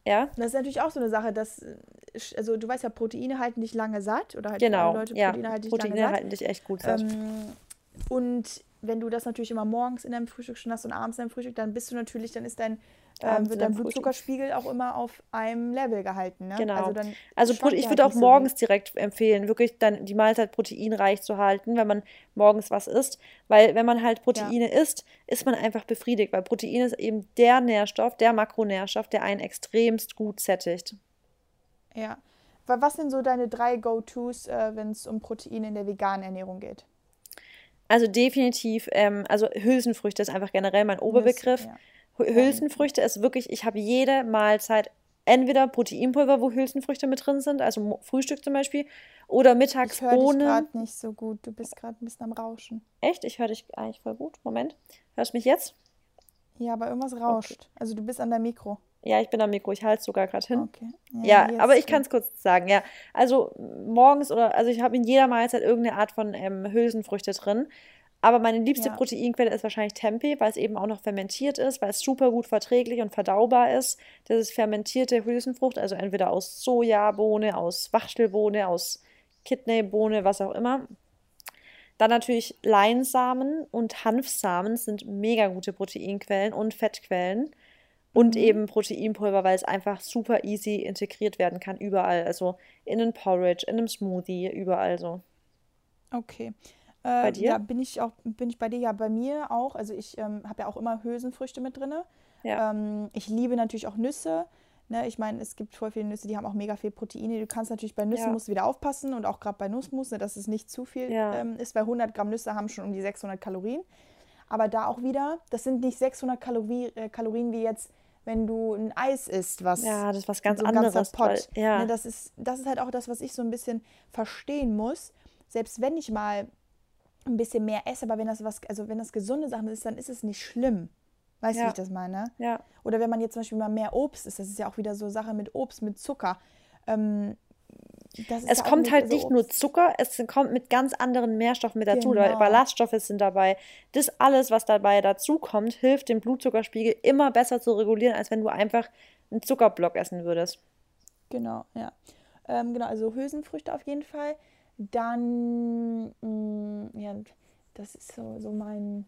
ja? das ist natürlich auch so eine Sache, dass, äh, also du weißt ja, Proteine halten dich lange satt oder halt genau, Leute, Proteine ja. halten dich Proteine lange satt. halten dich echt gut satt. Ähm, und wenn du das natürlich immer morgens in deinem Frühstück schon hast und abends in deinem Frühstück, dann bist du natürlich, dann ist dein ähm, wird dein Blutzuckerspiegel auch immer auf einem Level gehalten. Ne? Genau. Also, dann also ich würde auch morgens so direkt empfehlen, wirklich dann die Mahlzeit proteinreich zu halten, wenn man morgens was isst. Weil wenn man halt Proteine ja. isst, ist man einfach befriedigt, weil Protein ist eben der Nährstoff, der Makronährstoff, der einen extremst gut sättigt. Ja. Was sind so deine drei Go-Tos, äh, wenn es um Proteine in der veganen Ernährung geht? Also definitiv, ähm, also Hülsenfrüchte ist einfach generell mein Oberbegriff. Ja. Hülsenfrüchte ist wirklich, ich habe jede Mahlzeit entweder Proteinpulver, wo Hülsenfrüchte mit drin sind, also Frühstück zum Beispiel, oder mittags Ich höre dich Bohnen. gerade nicht so gut. Du bist gerade ein bisschen am Rauschen. Echt? Ich höre dich eigentlich voll gut. Moment. Hörst du mich jetzt? Ja, aber irgendwas rauscht. Also du bist an deinem Mikro. Ja, ich bin am Mikro, ich halte es sogar gerade hin. Okay. Ja, jetzt aber ich kann es kurz sagen. Ja, also morgens oder, also ich habe in jeder Mahlzeit irgendeine Art von ähm, Hülsenfrüchte drin. Aber meine liebste Ja. Proteinquelle ist wahrscheinlich Tempeh, weil es eben auch noch fermentiert ist, weil es super gut verträglich und verdaubar ist. Das ist fermentierte Hülsenfrucht, also entweder aus Sojabohne, aus Wachtelbohne, aus Kidneybohne, was auch immer. Dann natürlich Leinsamen und Hanfsamen sind mega gute Proteinquellen und Fettquellen. Und Mhm. eben Proteinpulver, weil es einfach super easy integriert werden kann, überall. Also in einem Porridge, in einem Smoothie, überall so. Okay. Bei Äh, dir? ja, bin ich auch, bin ich bei dir? Ja, bei mir auch. Also ich ähm, habe ja auch immer Hülsenfrüchte mit drin. Ja. Ähm, ich liebe natürlich auch Nüsse. Ne? Ich meine, es gibt voll viele Nüsse, die haben auch mega viel Proteine. Du kannst natürlich bei Nüssen Ja. musst wieder aufpassen und auch gerade bei Nussmus, ne, dass es nicht zu viel Ja. ähm, ist, weil 100 Gramm Nüsse haben schon um die 600 Kalorien. Aber da auch wieder, das sind nicht 600 Kalorie, äh, Kalorien wie jetzt, wenn du ein Eis isst, was Ja, das ist was ganz so ein ganzer anderes. Pott. Weil, ja, Ne, das, ist, das ist halt auch das, was ich so ein bisschen verstehen muss. Selbst wenn ich mal ein bisschen mehr esse, aber wenn das was, also wenn das gesunde Sachen ist, dann ist es nicht schlimm. Weißt du, Ja. wie ich das meine? ja, Oder wenn man jetzt zum Beispiel mal mehr Obst isst, das ist ja auch wieder so Sache mit Obst, mit Zucker. Ähm, das ist es kommt halt also nicht nur Obst- Zucker, es kommt mit ganz anderen Nährstoffen mit dazu. Da- Genau. Ballaststoffe sind dabei. Das alles, was dabei dazu kommt, hilft den Blutzuckerspiegel immer besser zu regulieren, als wenn du einfach einen Zuckerblock essen würdest. Genau, ja. Ähm, genau, also Hülsenfrüchte auf jeden Fall. Dann, mh, ja, das ist so, so mein,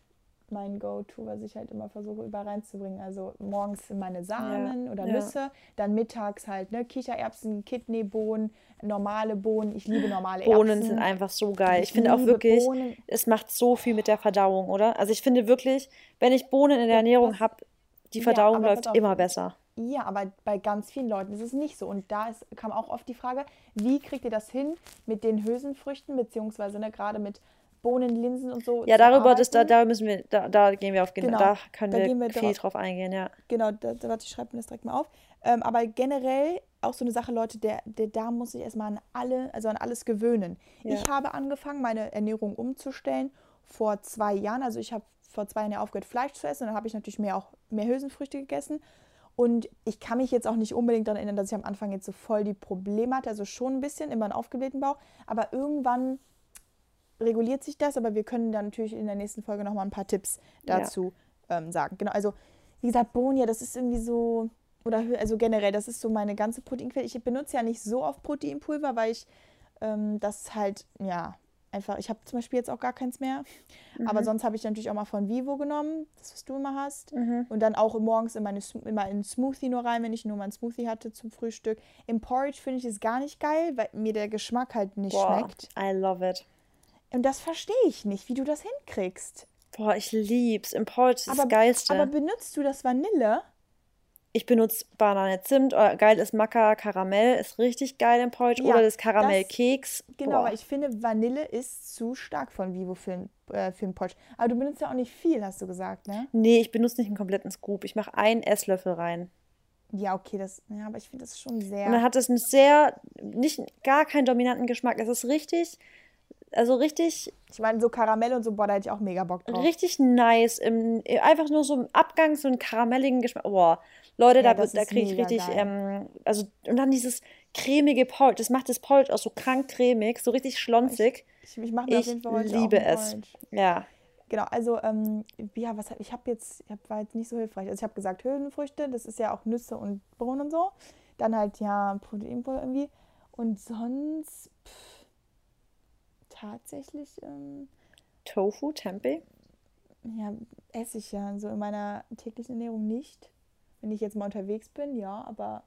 mein Go-To, was ich halt immer versuche, überall reinzubringen. Also morgens meine Samen oder ja. Nüsse, dann mittags halt ne, Kichererbsen, Kidneybohnen, normale Bohnen. Ich liebe normale Erbsen. Bohnen sind einfach so geil. Ich Ich finde auch wirklich, Bohnen. es macht so viel mit der Verdauung, oder? Also ich finde wirklich, wenn ich Bohnen in der Ernährung habe, die Ja, Verdauung aber läuft immer besser. Ja, aber bei ganz vielen Leuten ist es nicht so. Und da ist, kam auch oft die Frage, wie kriegt ihr das hin mit den Hülsenfrüchten, beziehungsweise ne, gerade mit Bohnen, Linsen und so Ja, darüber, das, da, da müssen wir, da, da gehen wir auf, genau, Genau, da können da wir gehen wir viel drauf- drauf eingehen, ja. Genau, da, da, warte, ich schreibe mir das direkt mal auf. Ähm, aber generell auch so eine Sache, Leute, der, der Darm muss sich erstmal an alle, also an alles gewöhnen. Ja. Ich habe angefangen, meine Ernährung umzustellen vor zwei Jahren. Also ich habe vor zwei Jahren ja aufgehört, Fleisch zu essen und dann habe ich natürlich mehr auch mehr Hülsenfrüchte gegessen. Und ich kann mich jetzt auch nicht unbedingt daran erinnern, dass ich am Anfang jetzt so voll die Probleme hatte. Also schon ein bisschen, immer einen aufgeblähten Bauch. Aber irgendwann reguliert sich das. Aber wir können dann natürlich in der nächsten Folge nochmal ein paar Tipps Ja. dazu ähm, sagen. Genau, also wie gesagt, Bohnen, ja, das ist irgendwie so, oder also generell, das ist so meine ganze Proteinquelle. Ich benutze ja nicht so oft Proteinpulver, weil ich ähm, das halt, ja, einfach, ich habe zum Beispiel jetzt auch gar keins mehr. Aber sonst habe ich natürlich auch mal von Vivo genommen, das, was du immer hast. Mhm. Und dann auch morgens in meine, immer in Smoothie nur rein, wenn ich nur mal einen Smoothie hatte zum Frühstück. Im Porridge finde ich es gar nicht geil, weil mir der Geschmack halt nicht Boah, schmeckt. I love it. Und das verstehe ich nicht, wie du das hinkriegst. Boah, ich lieb's. Im Porridge ist das Aber, Geilste. aber benutzt du das Vanille? Ich benutze Banane Zimt oder geil ist Maca Karamell, ist richtig geil im Porridge. Ja, oder das Karamellkeks. Genau, Boah. weil ich finde, Vanille ist zu stark von Vivo für, ein- äh, für einen Porridge. Aber du benutzt ja auch nicht viel, hast du gesagt, ne? Nee, ich benutze nicht einen kompletten Scoop. Ich mache einen Esslöffel rein. Ja, okay, das, ja, aber ich finde das schon sehr. Und dann hat es einen sehr, nicht, gar keinen dominanten Geschmack. Es ist richtig, also richtig, Ich meine, so Karamell und so, boah, da hätte ich auch mega Bock drauf. richtig nice. Im, einfach nur so im Abgang so einen karamelligen Geschmack. Boah, Leute, Ja, da, da kriege ich richtig, ähm, also, und dann dieses cremige Porridge. Das macht das Porridge auch so krank cremig, so richtig schlonzig. Ich, ich mache mir auf Ich jeden Fall heute liebe es. Ja. Genau, also, ähm, ja, was hab, ich habe jetzt, ich hab, war jetzt nicht so hilfreich. Also, ich habe gesagt, Hülsenfrüchte, das ist ja auch Nüsse und Bohnen und so. Dann halt, ja, Proteinpulver irgendwie. Und sonst, pff, tatsächlich, ähm, Tofu, Tempeh. ja, esse ich ja so in meiner täglichen Ernährung nicht. Wenn ich jetzt mal unterwegs bin, ja, aber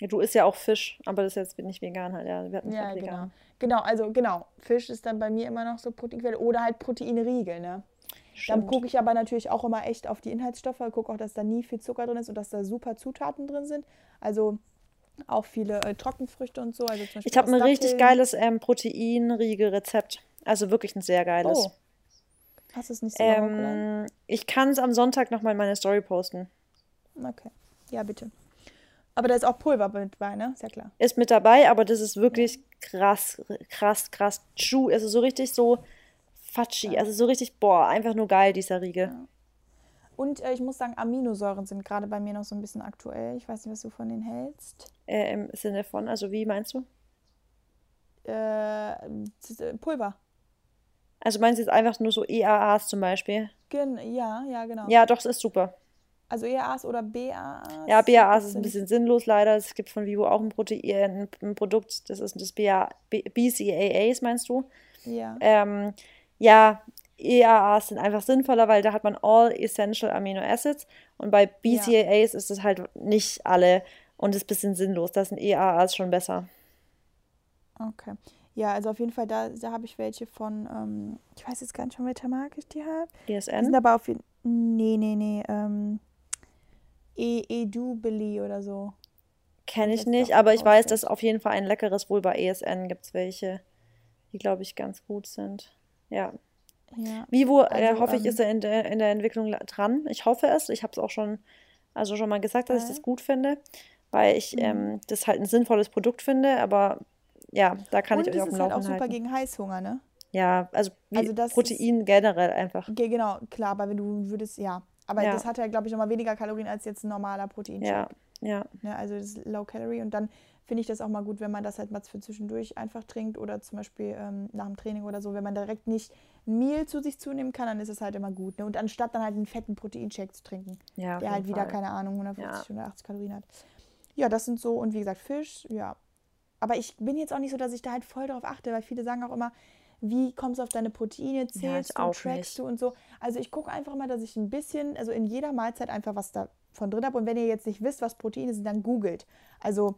Ja, du isst ja auch Fisch, aber das ist jetzt nicht vegan halt. Ja, wir hatten ja, halt genau. vegan. Genau, also genau. Fisch ist dann bei mir immer noch so Proteinquelle oder halt Proteinriegel, ne? Dann Stimmt. gucke ich aber natürlich auch immer echt auf die Inhaltsstoffe, gucke auch, dass da nie viel Zucker drin ist und dass da super Zutaten drin sind. Also auch viele äh, Trockenfrüchte und so. Also zum Beispiel Ich habe ein richtig geiles ähm, Proteinriegel-Rezept. Also wirklich ein sehr geiles. Oh. Hast es nicht hochgeladen? Ähm, ich kann es am Sonntag nochmal in meine Story posten. Okay. Ja, bitte. Aber da ist auch Pulver mit bei, ne? Ist ja klar. Ist mit dabei, aber das ist wirklich krass, krass, krass. Schuh, also so richtig so fatschi. Also so richtig, boah, einfach nur geil, dieser Riegel. Und äh, ich muss sagen, Aminosäuren sind gerade bei mir noch so ein bisschen aktuell. Ich weiß nicht, was du von denen hältst. Äh, Im Sinne von, also wie meinst du? Äh, äh, Pulver. Also meinst du jetzt einfach nur so EAAs zum Beispiel? Gen ja, ja, genau. Ja, doch, es ist super. Also EAAs oder BAAs? Ja, BAAs ist ein bisschen sinnlos leider. Es gibt von Vivo auch ein, Protein, ein, ein Produkt, das ist das BCAAs, meinst du? Ja. Ähm, ja, EAAs sind einfach sinnvoller, weil da hat man All Essential Amino Acids und bei BCAAs ist es halt nicht alle und ist ein bisschen sinnlos. Da sind EAAs schon besser. Okay. Ja, also auf jeden Fall, da, da habe ich welche von, ähm, ich weiß jetzt gar nicht, von welcher Marke ich die habe. Die sind ESN? aber auf jeden Nee, nee, nee. Ähm, e Edubili oder so. Kenne ich nicht, aber ich weiß, dass auf jeden Fall ein leckeres, wohl bei ESN gibt es welche, die, glaube ich, ganz gut sind. Ja. Ja. Vivo, äh, Also, hoffe ich, ähm, ist er in der, in der Entwicklung dran. Ich hoffe es. Ich habe es auch schon, also schon mal gesagt, dass ich das gut finde, weil ich Mhm. ähm, das halt ein sinnvolles Produkt finde, aber ja, da kann Und ich euch auf dem ist halt auch super halten. gegen Heißhunger, ne? Ja, also, Also das ist- Protein generell einfach. Ge- Genau, klar, aber wenn du würdest, ja. Aber Ja. das hat ja, glaube ich, nochmal weniger Kalorien als jetzt ein normaler Proteinshake. Ja, ja, Ne? Also das ist Low Calorie und dann finde ich das auch mal gut, wenn man das halt mal für zwischendurch einfach trinkt oder zum Beispiel ähm, nach dem Training oder so. Wenn man direkt nicht ein Meal zu sich zunehmen kann, dann ist es halt immer gut. Ne? Und anstatt dann halt einen fetten Proteinshake zu trinken, ja, der halt wieder, Fall. keine Ahnung, 150, Ja. 180 Kalorien hat. Ja, das sind so, und wie gesagt, Fisch, ja. Aber ich bin jetzt auch nicht so, dass ich da halt voll drauf achte, weil viele sagen auch immer, wie kommst du auf deine Proteine, zählst du, auch trackst nicht. du und so. Also ich gucke einfach mal, dass ich ein bisschen, also in jeder Mahlzeit einfach was davon drin habe. Und wenn ihr jetzt nicht wisst, was Proteine sind, dann googelt. Also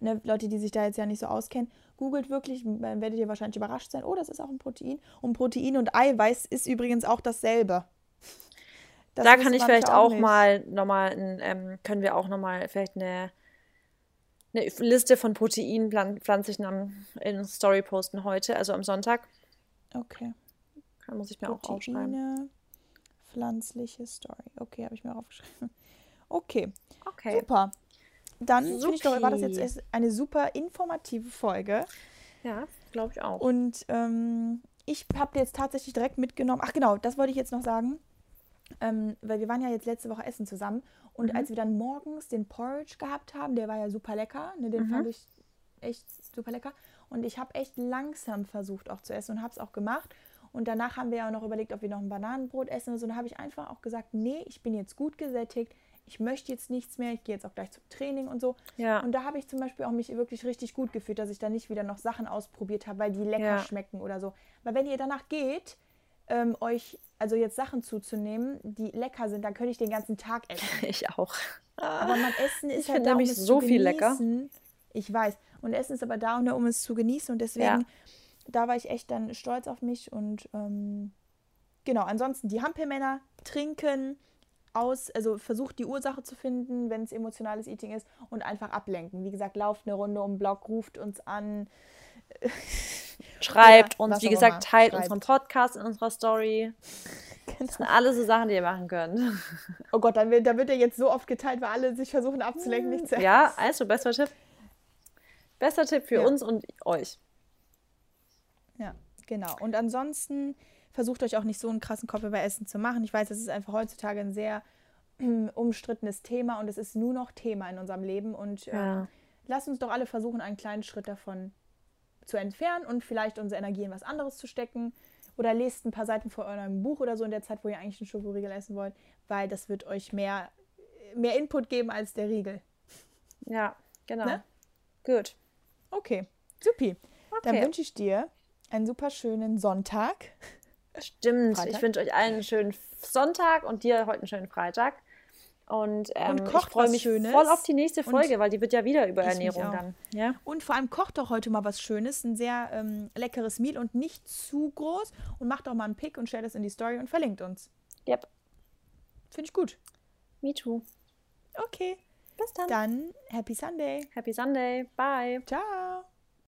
ne, Leute, die sich da jetzt ja nicht so auskennen, googelt wirklich, dann werdet ihr wahrscheinlich überrascht sein, oh, das ist auch ein Protein. Und Protein und Eiweiß ist übrigens auch dasselbe. Das Da kann ich vielleicht auch nicht. mal nochmal, ähm, können wir auch nochmal vielleicht eine, eine Liste von Proteinen pflan- pflanzlichen am, in Story posten heute, also am Sonntag. Okay. Da muss ich mir auch aufschreiben. Proteine, pflanzliche Story. Okay, habe ich mir aufgeschrieben. Okay, Okay. super. Dann finde ich doch, war das jetzt eine super informative Folge. Ja, glaube ich auch. Und ähm, ich habe jetzt tatsächlich direkt mitgenommen. Ach genau, das wollte ich jetzt noch sagen. Ähm, weil wir waren ja jetzt letzte Woche essen zusammen. Und Mhm. als wir dann morgens den Porridge gehabt haben, der war ja super lecker. Ne, den Mhm. fand ich echt super lecker. Und ich habe echt langsam versucht auch zu essen und habe es auch gemacht. Und danach haben wir ja auch noch überlegt, ob wir noch ein Bananenbrot essen so. Und da habe ich einfach auch gesagt, nee, ich bin jetzt gut gesättigt. Ich möchte jetzt nichts mehr. Ich gehe jetzt auch gleich zum Training und so. Ja. Und da habe ich zum Beispiel auch mich wirklich richtig gut gefühlt, dass ich da nicht wieder noch Sachen ausprobiert habe, weil die lecker Ja. schmecken oder so. Weil wenn ihr danach geht, ähm, euch also jetzt Sachen zuzunehmen, die lecker sind, dann könnte ich den ganzen Tag (laughs) essen. Ich auch. Aber mein Essen ist Ich halt da, um nämlich es so zu viel lecker. Ich weiß. Und Essen ist aber da, nur um es zu genießen. Und deswegen, Ja. da war ich echt dann stolz auf mich. Und ähm, genau, ansonsten die Hampelmänner trinken aus, also versucht die Ursache zu finden, wenn es emotionales Eating ist und einfach ablenken. Wie gesagt, lauft eine Runde um den Block, ruft uns an. (laughs) Schreibt Oder uns, wie gesagt, teilt Schreibt. unseren Podcast in unserer Story. (laughs) Das sind alles so Sachen, die ihr machen könnt. (laughs) Oh Gott, dann wird, da wird er jetzt so oft geteilt, weil alle sich versuchen abzulenken, nicht zu Ja, also bester Tipp. Bester Tipp für Ja. uns und euch. Ja, genau. Und ansonsten versucht euch auch nicht so einen krassen Kopf über Essen zu machen. Ich weiß, das ist einfach heutzutage ein sehr ähm, umstrittenes Thema und es ist nur noch Thema in unserem Leben. Und ähm, Ja. lasst uns doch alle versuchen, einen kleinen Schritt davon zu entfernen und vielleicht unsere Energie in was anderes zu stecken. Oder lest ein paar Seiten vor eurem Buch oder so in der Zeit, wo ihr eigentlich einen Schokoriegel essen wollt, weil das wird euch mehr, mehr Input geben als der Riegel. Ja, genau. Ne? Gut. Okay, supi. Dann Okay. wünsche ich dir einen super schönen Sonntag. Stimmt. Freitag? Ich wünsche euch allen einen schönen Sonntag und dir heute einen schönen Freitag. Und, ähm, kocht ich freue mich Schönes. voll auf die nächste Und Folge, weil die wird ja wieder über Ernährung dann. Ja? Und vor allem kocht doch heute mal was Schönes, ein sehr ähm, leckeres Meal und nicht zu groß. Und macht doch mal einen Pick und stellt es in die Story und verlinkt uns. Yep. Finde ich gut. Me too. Okay, Bis dann. dann Happy Sunday. Happy Sunday. Bye. Ciao.